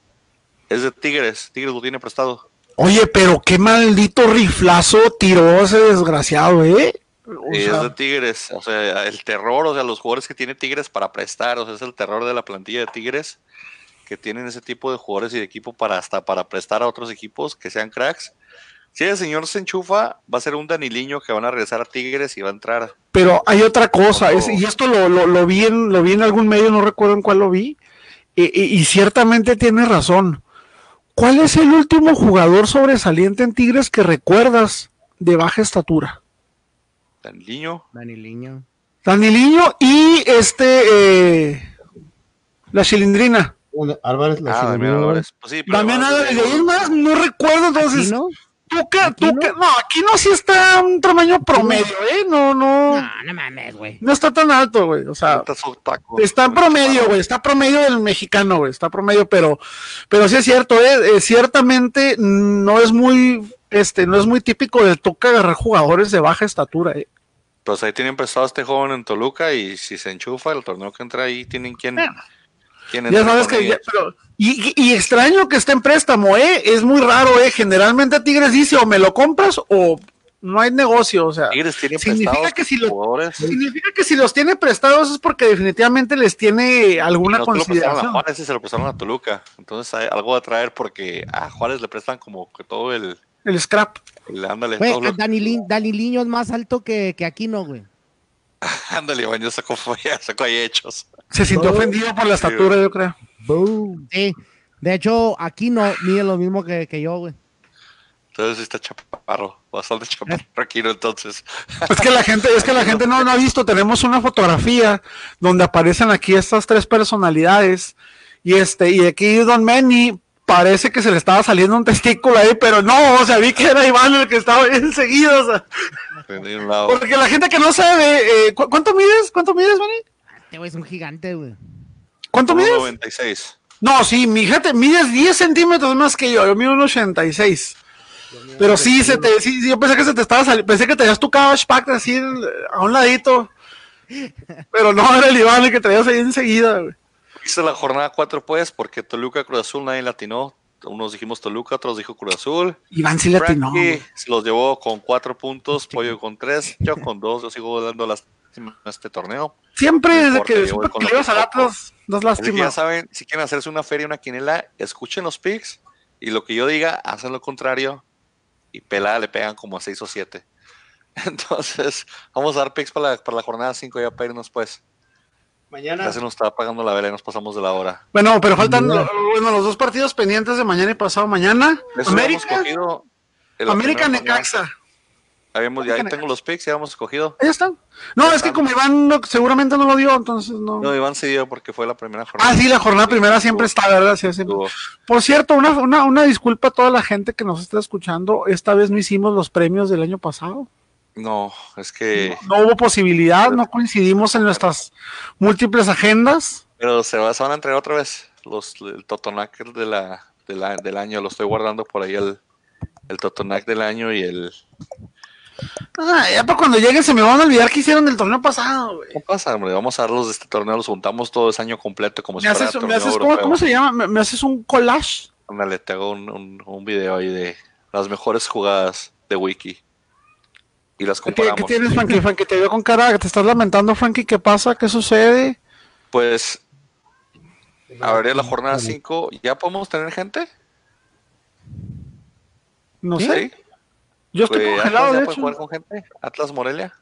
es de Tigres. Tigres lo tiene prestado. Oye, pero qué maldito riflazo tiró ese desgraciado, ¿eh? O es de Tigres, o sea, el terror, o sea, los jugadores que tiene Tigres para prestar, o sea, es el terror de la plantilla de Tigres, que tienen ese tipo de jugadores y de equipo para hasta para prestar a otros equipos que sean cracks. Si el señor se enchufa, va a ser un Daniliño que van a regresar a Tigres y va a entrar. Pero hay otra cosa, es- y esto lo, lo, lo vi en, lo vi en algún medio, no recuerdo en cuál lo vi, y ciertamente tiene razón. ¿Cuál es el último jugador sobresaliente en Tigres que recuerdas de baja estatura? Daniliño, Daniliño. Daniliño y este, eh, la chilindrina. Un- Álvarez la ah, siguió. Damián Álvarez. Pues sí, pero Damián Álvarez de- ahí más, no recuerdo entonces. ¿Aquí no? Tuca, ¿Aquí no? Tuca, no, aquí no sí está un tamaño promedio, ¿eh? No, no, No, no mames, güey. no está tan alto, güey. O sea, taco. Está en promedio, güey, está promedio del mexicano, güey, está promedio, pero, pero sí es cierto, eh, eh, ciertamente no es muy, este, no es muy típico del toca agarrar jugadores de baja estatura, eh. Pues ahí tienen prestado a este joven en Toluca y si se enchufa el torneo que entra ahí, tienen quien. quien Ya sabes que, ya- ellos. pero, y, extraño que esté en préstamo, eh, es muy raro, eh, generalmente Tigres dice o me lo compras o no hay negocio, o sea, Tigres tiene significa prestados que si lo- jugadores. significa que si los tiene prestados es porque definitivamente les tiene alguna no lo prestaron a consideración. Juárez y se lo prestaron a Toluca. Entonces hay algo a traer porque a Juárez le prestan como que todo el, El scrap. ándale, Güey, todo lo- Danilin- Daniliño es más alto que, que Aquino, güey. ándale, bueno, ya sacó, ya sacó ahí hechos. Se sintió ofendido por la estatura, yo creo. Sí. De hecho, Aquino mide lo mismo que, que yo, güey. Entonces está chaparro, bastante chaparro aquí, ¿no? entonces. Es que la gente, es que la gente no, no ha visto, tenemos una fotografía donde aparecen aquí estas tres personalidades y este, y aquí Don Manny parece que se le estaba saliendo un testículo ahí, pero no, o sea, vi que era Iván el que estaba bien seguido, o sea, porque la gente que no sabe, eh, ¿cu- ¿cuánto mides? ¿Cuánto mides, Manny? Este güey es un gigante, güey. ¿Cuánto mides? 96. No, sí, gente, mides 10 centímetros más que yo, yo mido un 86. Pero sí, se te, sí, sí, yo pensé que se te estaba saliendo, pensé que tenías tu cash pack así a un ladito. Pero no, era el Iván el que traías ahí enseguida, güey. Hice la jornada 4 pues, porque Toluca, Cruz Azul, nadie latinó. Unos dijimos Toluca, otros dijo Cruz Azul. Iván sí le atinó. Frankie güey. se los llevó con 4 puntos, Pollo con 3, yo con 2. Yo sigo dando lástima a este torneo. Siempre No desde que supe que ibas al. Atlas, Así que ya saben, si quieren hacerse una feria, una quinela, escuchen los picks y lo que yo diga, hacen lo contrario y pelada le pegan como a 6 o 7. Entonces, vamos a dar picks para la, para la jornada 5 ya para irnos pues. Mañana. Ya se nos está apagando la vela y nos pasamos de la hora. Bueno, pero faltan bueno, los dos partidos pendientes de mañana y pasado mañana. Eso América, América. Necaxa. Habíamos, ya ahí tengo los picks, ya habíamos escogido. Ahí están. No, es que como Iván no- seguramente no lo dio, entonces no. No, Iván se dio porque fue la primera jornada. Ah, sí, la jornada primera siempre está, ¿verdad? Sí, siempre. Por cierto, una, una, una disculpa a toda la gente que nos está escuchando. Esta vez no hicimos los premios del año pasado. No, es que. No hubo posibilidad, no coincidimos en nuestras múltiples agendas. Pero se, va- se van a entregar otra vez los el Totonac de la, de la- del año. Lo estoy guardando por ahí el, el Totonac del año y el. Ah, ya para cuando lleguen se me van a olvidar que hicieron del torneo pasado, güey. ¿Qué pasa, hombre? Vamos a darlos de este torneo, los juntamos todo ese año completo como si fuera haces, me haces- ¿cómo, se llama? ¿Me, me haces un collage? Ándale, te hago un, un, un video ahí de las mejores jugadas de Wiki. Y las ¿Qué, comparamos. qué tienes, Frankie? Frankie, te veo con cara, que te estás lamentando, Frankie. ¿Qué pasa? ¿Qué sucede? Pues, habría la jornada 5. ¿Ya podemos tener gente? No sé. Sí. Yo estoy Pues, congelado, de hecho. jugar con gente. Atlas Morelia.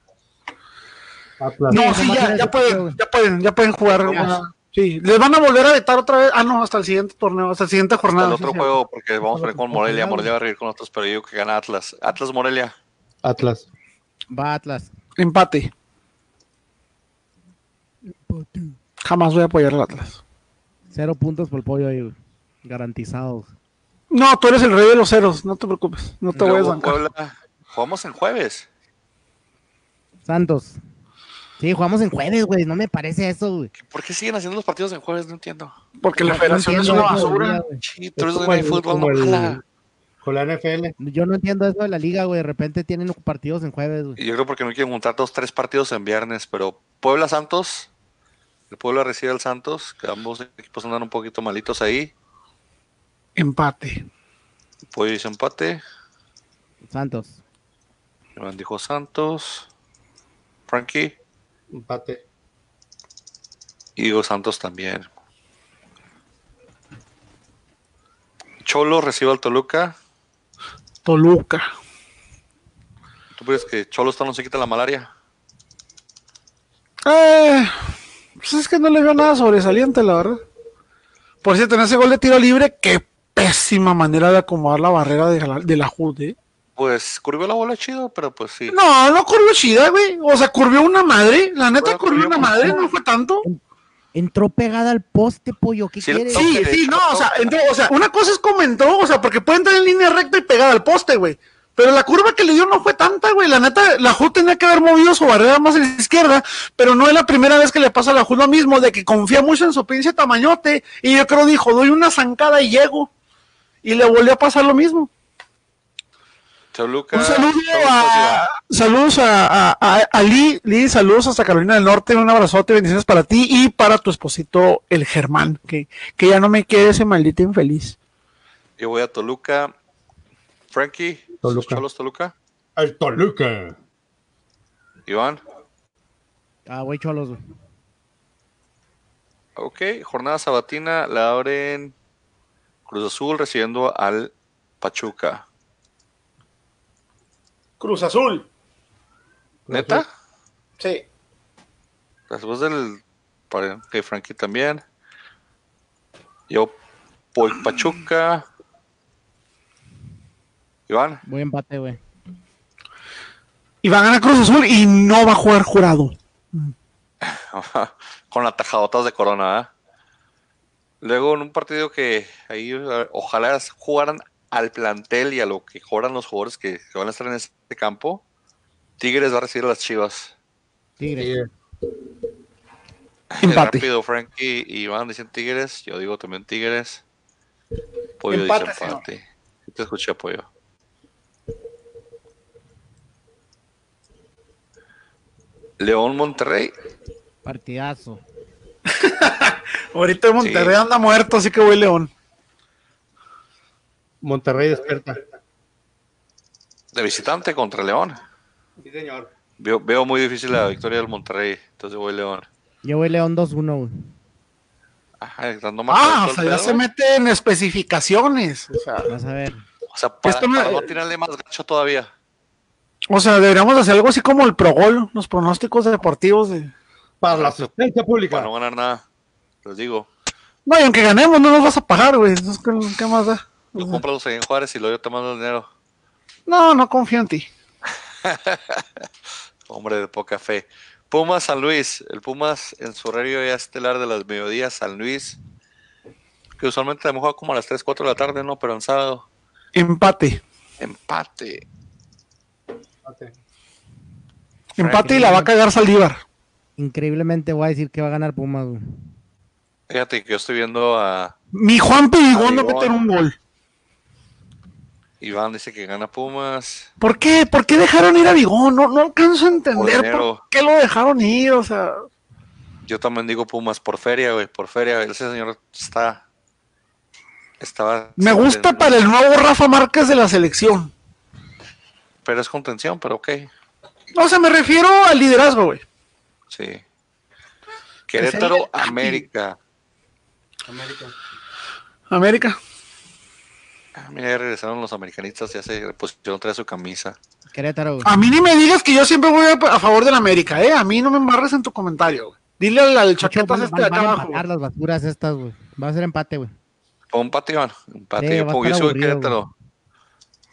Atlas. No, Sí, ya, ya pueden, ya pueden, ya pueden jugar. Ya. ah, Sí, les van a volver a vetar otra vez. Ah, no, hasta el siguiente torneo, hasta la siguiente Hasta jornada. el sí, otro sí. juego, porque vamos a Hasta ver con Morelia. Morelia va a reír con nosotros, pero yo digo que gana Atlas. Atlas Morelia. Atlas. Va Atlas. Empate. Jamás voy a apoyar al Atlas. Cero puntos por el pollo ahí. Garantizados. No, tú eres el rey de los ceros, no te preocupes. No te voy a bancar. Puebla. Jugamos en jueves. Santos. Sí, jugamos en jueves, güey. No me parece eso, güey. ¿Por qué siguen haciendo los partidos en jueves? No entiendo. Porque la No federación es entiendo una eso, basura. Sí, Es como de el- fútbol como no el- jala. Con la NFL. Yo no entiendo eso de la liga, güey. De repente tienen partidos en jueves, güey. Yo creo porque no quieren juntar dos, tres partidos en viernes, pero Puebla Santos, el Puebla recibe al Santos, que ambos equipos andan un poquito malitos ahí. Empate. Pollo dice empate, Santos. Iván dijo Santos, Frankie Empate. y digo Santos también. Cholo recibe al Toluca. Toluca. ¿Tú crees que Cholo está no se quita la malaria? Eh, pues es que no le veo nada sobresaliente, la verdad. Por cierto, en ese gol de tiro libre, qué pésima manera de acomodar la barrera de la, de la HUD, ¿eh? Pues curvió la bola chido, pero pues sí. No, no curvió chida, güey. O sea, curvió una madre. La neta Bueno, curvió curvió una madre, no fue tanto. Entró pegada al poste, pollo. ¿Qué Sí, quieres? Sí, sí, no, o sea, entró, o sea, una cosa es como entró, o sea, porque puede entrar en línea recta y pegada al poste, güey. Pero la curva que le dio no fue tanta, güey. La neta, la HUD tenía que haber movido su barrera más a la izquierda, pero no es la primera vez que le pasa a la HUD lo mismo, de que confía mucho en su pinche tamañote, y yo creo dijo, doy una zancada y llego. Y le volvió a pasar lo mismo. Toluca. Un saludo a, saludos a, a, a- a Lee, Lee, saludos hasta Carolina del Norte, un abrazote, bendiciones para ti y para tu esposito, el Germán, que, que ya no me quede ese maldito infeliz. Yo voy a Toluca. Frankie, Toluca. Cholos Toluca. El Toluca. Iván. Ah, güey, cholos, güey. Ok, jornada sabatina la abren Cruz Azul recibiendo al Pachuca. Cruz Azul. ¿Neta? Sí. Después del para que Frankie también. Yo voy Pachuca. Iván, Voy empate, güey. Y va a ganar Cruz Azul y no va a jugar jurado. con las tajadotas de Corona. ¿eh? Luego en un partido que ahí ojalá jugaran al plantel y a lo que juegan los jugadores que, que van a estar en este campo. Tigres va a recibir a las Chivas. Tigre. Empate. Rápido, Frankie y Iván dicen Tigres. Yo digo también Tigres. Pollo Empate, dice empate. Sí Te escuché, Pollo. León Monterrey. Partidazo. Ahorita Monterrey Sí. anda muerto, así que voy León. Monterrey despierta. De visitante contra León. Sí, señor. Veo, veo muy difícil la victoria del Monterrey. Entonces voy León. Yo voy León 2-1, güey. Ajá, dando más Ah, o sea, ya pedo. se mete en especificaciones. O sea, Vas a ver. O sea, para, Esto me- para no tirarle más gacho todavía. o sea, deberíamos hacer algo así como el Progol, los pronósticos deportivos. De... Para la asistencia pública. Para no ganar nada. Les digo. No, y aunque ganemos, no nos vas a pagar, güey. Entonces, ¿qué, qué más da? Tú cómpralos ahí en Juárez y luego yo te mando el dinero. No, no confío en ti. Hombre de poca fe. Pumas San Luis. El Pumas en su horario ya estelar de las mediodías. San Luis. Que usualmente a lo mejor como a las 3, 4 de la tarde, ¿no? Pero en sábado. Empate. Empate. Empate y la va a cagar Saldívar. Increíblemente voy a decir que va a ganar Pumas, güey. Fíjate que yo estoy viendo a Mi Juan va a Perigón. meter un gol. Iván, dice que gana Pumas. ¿Por qué? ¿Por qué dejaron ir a Vigón? No, no alcanzo a entender Por qué lo dejaron ir. O sea, Yo también digo Pumas por feria, güey, por feria. Ese señor está. Estaba. me gusta para el nuevo Rafa Márquez de la selección. Pero es contención, pero ok. O sea, me refiero al liderazgo, güey. Sí. Querétaro, América. América. América. Ah, mira, ya regresaron los americanistas, ya se pusieron otra vez su camisa. Querétaro, güey. A mí ni me digas que yo siempre voy a, a favor del América, ¿eh? A mí no me embarres en tu comentario, güey. Dile al, al chaquetas este de acá van a abajo. empatar las basuras estas, güey. Va a ser empate, güey. Un empate, Iván. Empate. Sí, yo a yo estar soy aburrido, Querétaro.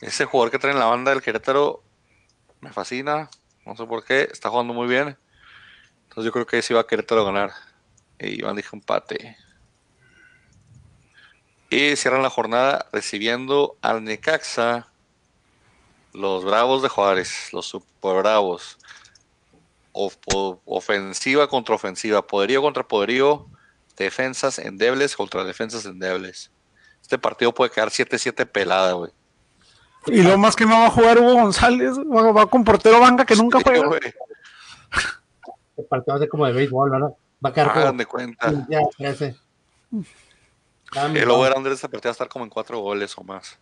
Ese jugador que trae en la banda del Querétaro me fascina. No sé por qué. Está jugando muy bien. Entonces yo creo que ahí sí va a Querétaro a ganar. Y Iván dijo empate. Y cierran la jornada recibiendo al Necaxa. Los Bravos de Juárez. Los Super Bravos. Of- ofensiva contra ofensiva. Poderío contra poderío. Defensas endebles contra defensas endebles. Este partido puede quedar 7-7 pelada, güey. Y lo más que no va a jugar Hugo González, va, va con portero banca que nunca Sí, juega. Este partido va a ser como de béisbol, ¿verdad? Va a quedar Hagan como de cuenta. ya, 13. Dame, El over under de esta partida va a estar como en 4 goles o más.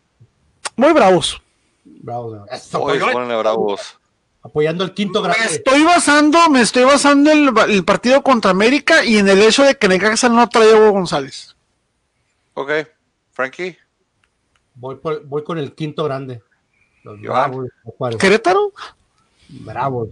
Muy bravos. Bravo, bravo. Eso, Hoy bravos. apoyando el quinto Me grande. estoy basando, me estoy basando en el, el partido contra América y en el hecho de que Necaxa no trae a Hugo González. Ok, Frankie. Voy, por- voy con el quinto grande. Los bravos. ¿Querétaro? Bravos.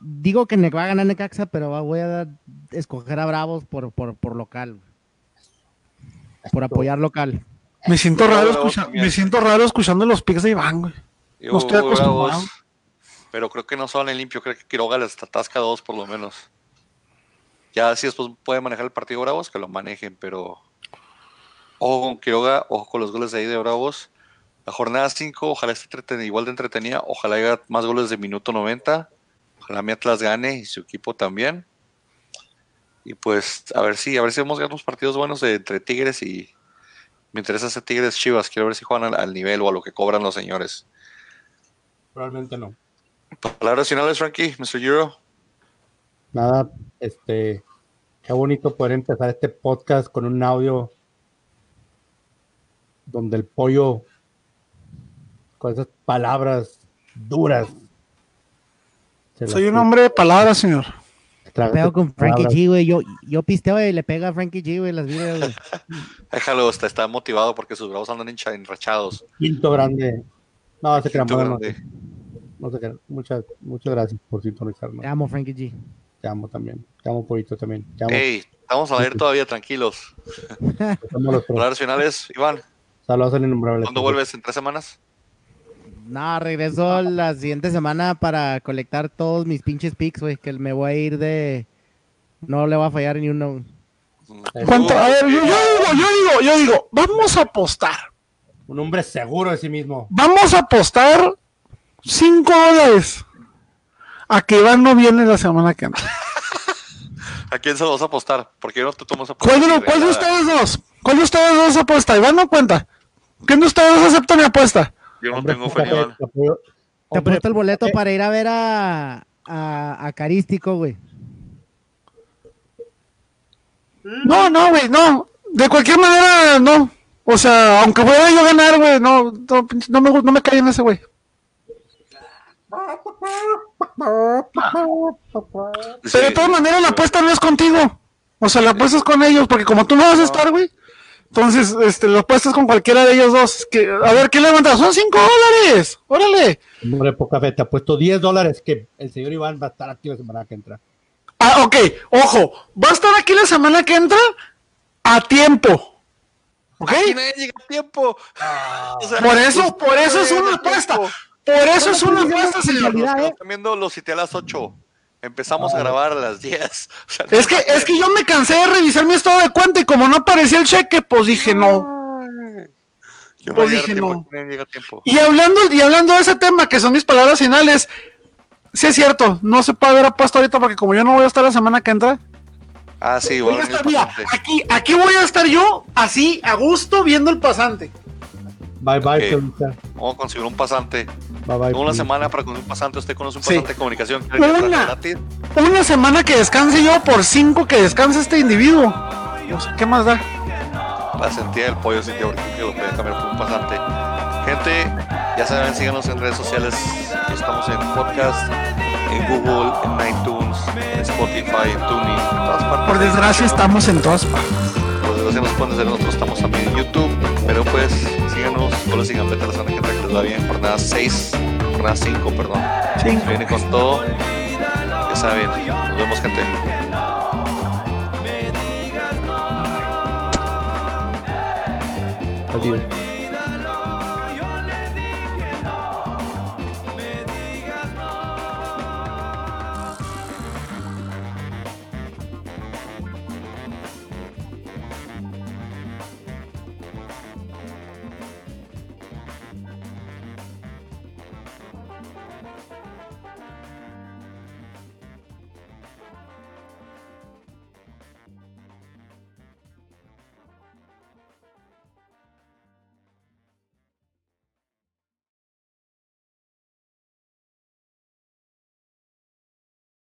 Digo que va a ganar Necaxa, pero voy a dar- escoger a Bravos por, por, por local. güey. Por apoyar local. Me siento raro, escucha- me siento raro escuchando los picks de Iván, güey. Yo, No estoy acostumbrado. Bravos, pero creo que no son en limpio. Creo que Quiroga les atasca dos por lo menos. Ya si después puede manejar el partido Bravos, que lo manejen, pero ojo con Quiroga, ojo con los goles de ahí de Bravos. La jornada 5, ojalá esté igual de entretenida, ojalá haya más goles de minuto 90, ojalá mi Atlas gane y su equipo también. Y pues a ver si, a ver si vamos a ganar unos partidos buenos de, entre Tigres y me interesa ese Tigres Chivas, quiero ver si juegan al, al nivel o a lo que cobran los señores. Probablemente no. Palabras finales, Frankie, Mr. Euro. Nada, este, qué bonito poder empezar este podcast con un audio donde el pollo, con esas palabras duras. se Soy un hombre de palabras, señor. Pego con Frankie palabras. G, güey. Yo, yo pisteo y le pega a Frankie G, güey, las vidas, güey. Déjalo, está, está motivado porque sus bravos andan enrachados. Quinto grande. No, se crean, grande. no se crean. Muchas, muchas gracias por sintonizarnos. Te amo, Frankie G. Te amo también. Te amo, pollito también. Te amo. Ey, vamos a ver todavía tranquilos. Palabras finales, Iván. Saludos al innombrable. ¿Cuándo vuelves? ¿En tres semanas? No, regreso la siguiente semana para colectar todos mis pinches picks, güey. Que me voy a ir de. No le va a fallar ni uno. ¿Cuánto? A ver, yo, yo digo, yo digo, yo digo, vamos a apostar. Un hombre seguro de sí mismo. Vamos a apostar 5 dólares a que Iván no viene la semana que entra. ¿A quién se lo vas a apostar? Porque yo no te tomo esa ¿Cuál cuál de ustedes dos? ¿Cuál de ustedes dos apuesta? Iván no cuenta. ¿Quién de ustedes dos acepta mi apuesta? Yo no Hombre, tengo fe, te apuesto el boleto fíjate, para ir a ver a. A, a Carístico, güey. No, no, güey, no. De cualquier manera, no. O sea, aunque pueda yo ganar, güey, no, no, no me, no me cae en ese güey. Pero de todas maneras la apuesta no es contigo. O sea, la apuesta es con ellos, porque como tú no vas a estar, güey. Entonces, este, la apuesta es con cualquiera de ellos dos. Que, a ver, ¿qué levanta? Son cinco dólares. Órale. Hombre, poca fe. Te apuesto 10 dólares que el señor Iván va a estar aquí la semana que entra. Ah, ok, ojo. Va a estar aquí la semana que entra a tiempo. ¿Ok? Aquí nadie llega a tiempo. O sea, Por eso, por eso es una apuesta. Por eso es una apuesta, señor. Los que ¿eh? están viendo los cité a las 8. Empezamos a grabar a las 10. O sea, Es que, es que yo me cansé de revisar mi estado de cuenta y como no aparecía el cheque, pues dije no. Yo Pues no dije tiempo, no. tiempo. Y hablando, y hablando de ese tema, que son mis palabras finales, sí es cierto, no se puede haber apuesto ahorita porque como yo no voy a estar la semana que entra, Ah, sí, voy a estar, mira, aquí, aquí voy a estar yo, así, a gusto, viendo el pasante. Bye bye, Ok. Felita. Vamos a conseguir un pasante. Bye bye. Tengo una semana para conseguir un pasante. Usted conoce un Sí. pasante de comunicación. ¿Quiere que Una. Una semana que descanse yo por cinco que descanse este individuo. No sé, ¿qué más da? La sentía del pollo sin que lo podía cambiar por un pasante. Gente, ya saben, síganos en redes sociales. Estamos en podcast. en Google, en iTunes, en Spotify, en Tuning, en todas partes. Por desgracia estamos en todas partes. Por desgracia nos pueden hacer, nosotros estamos también en YouTube. Pero pues síganos, solo sigan que les va bien. Jornada 6, jornada 5, perdón. Sí. Viene con todo. Ya saben, nos vemos gente. Adiós.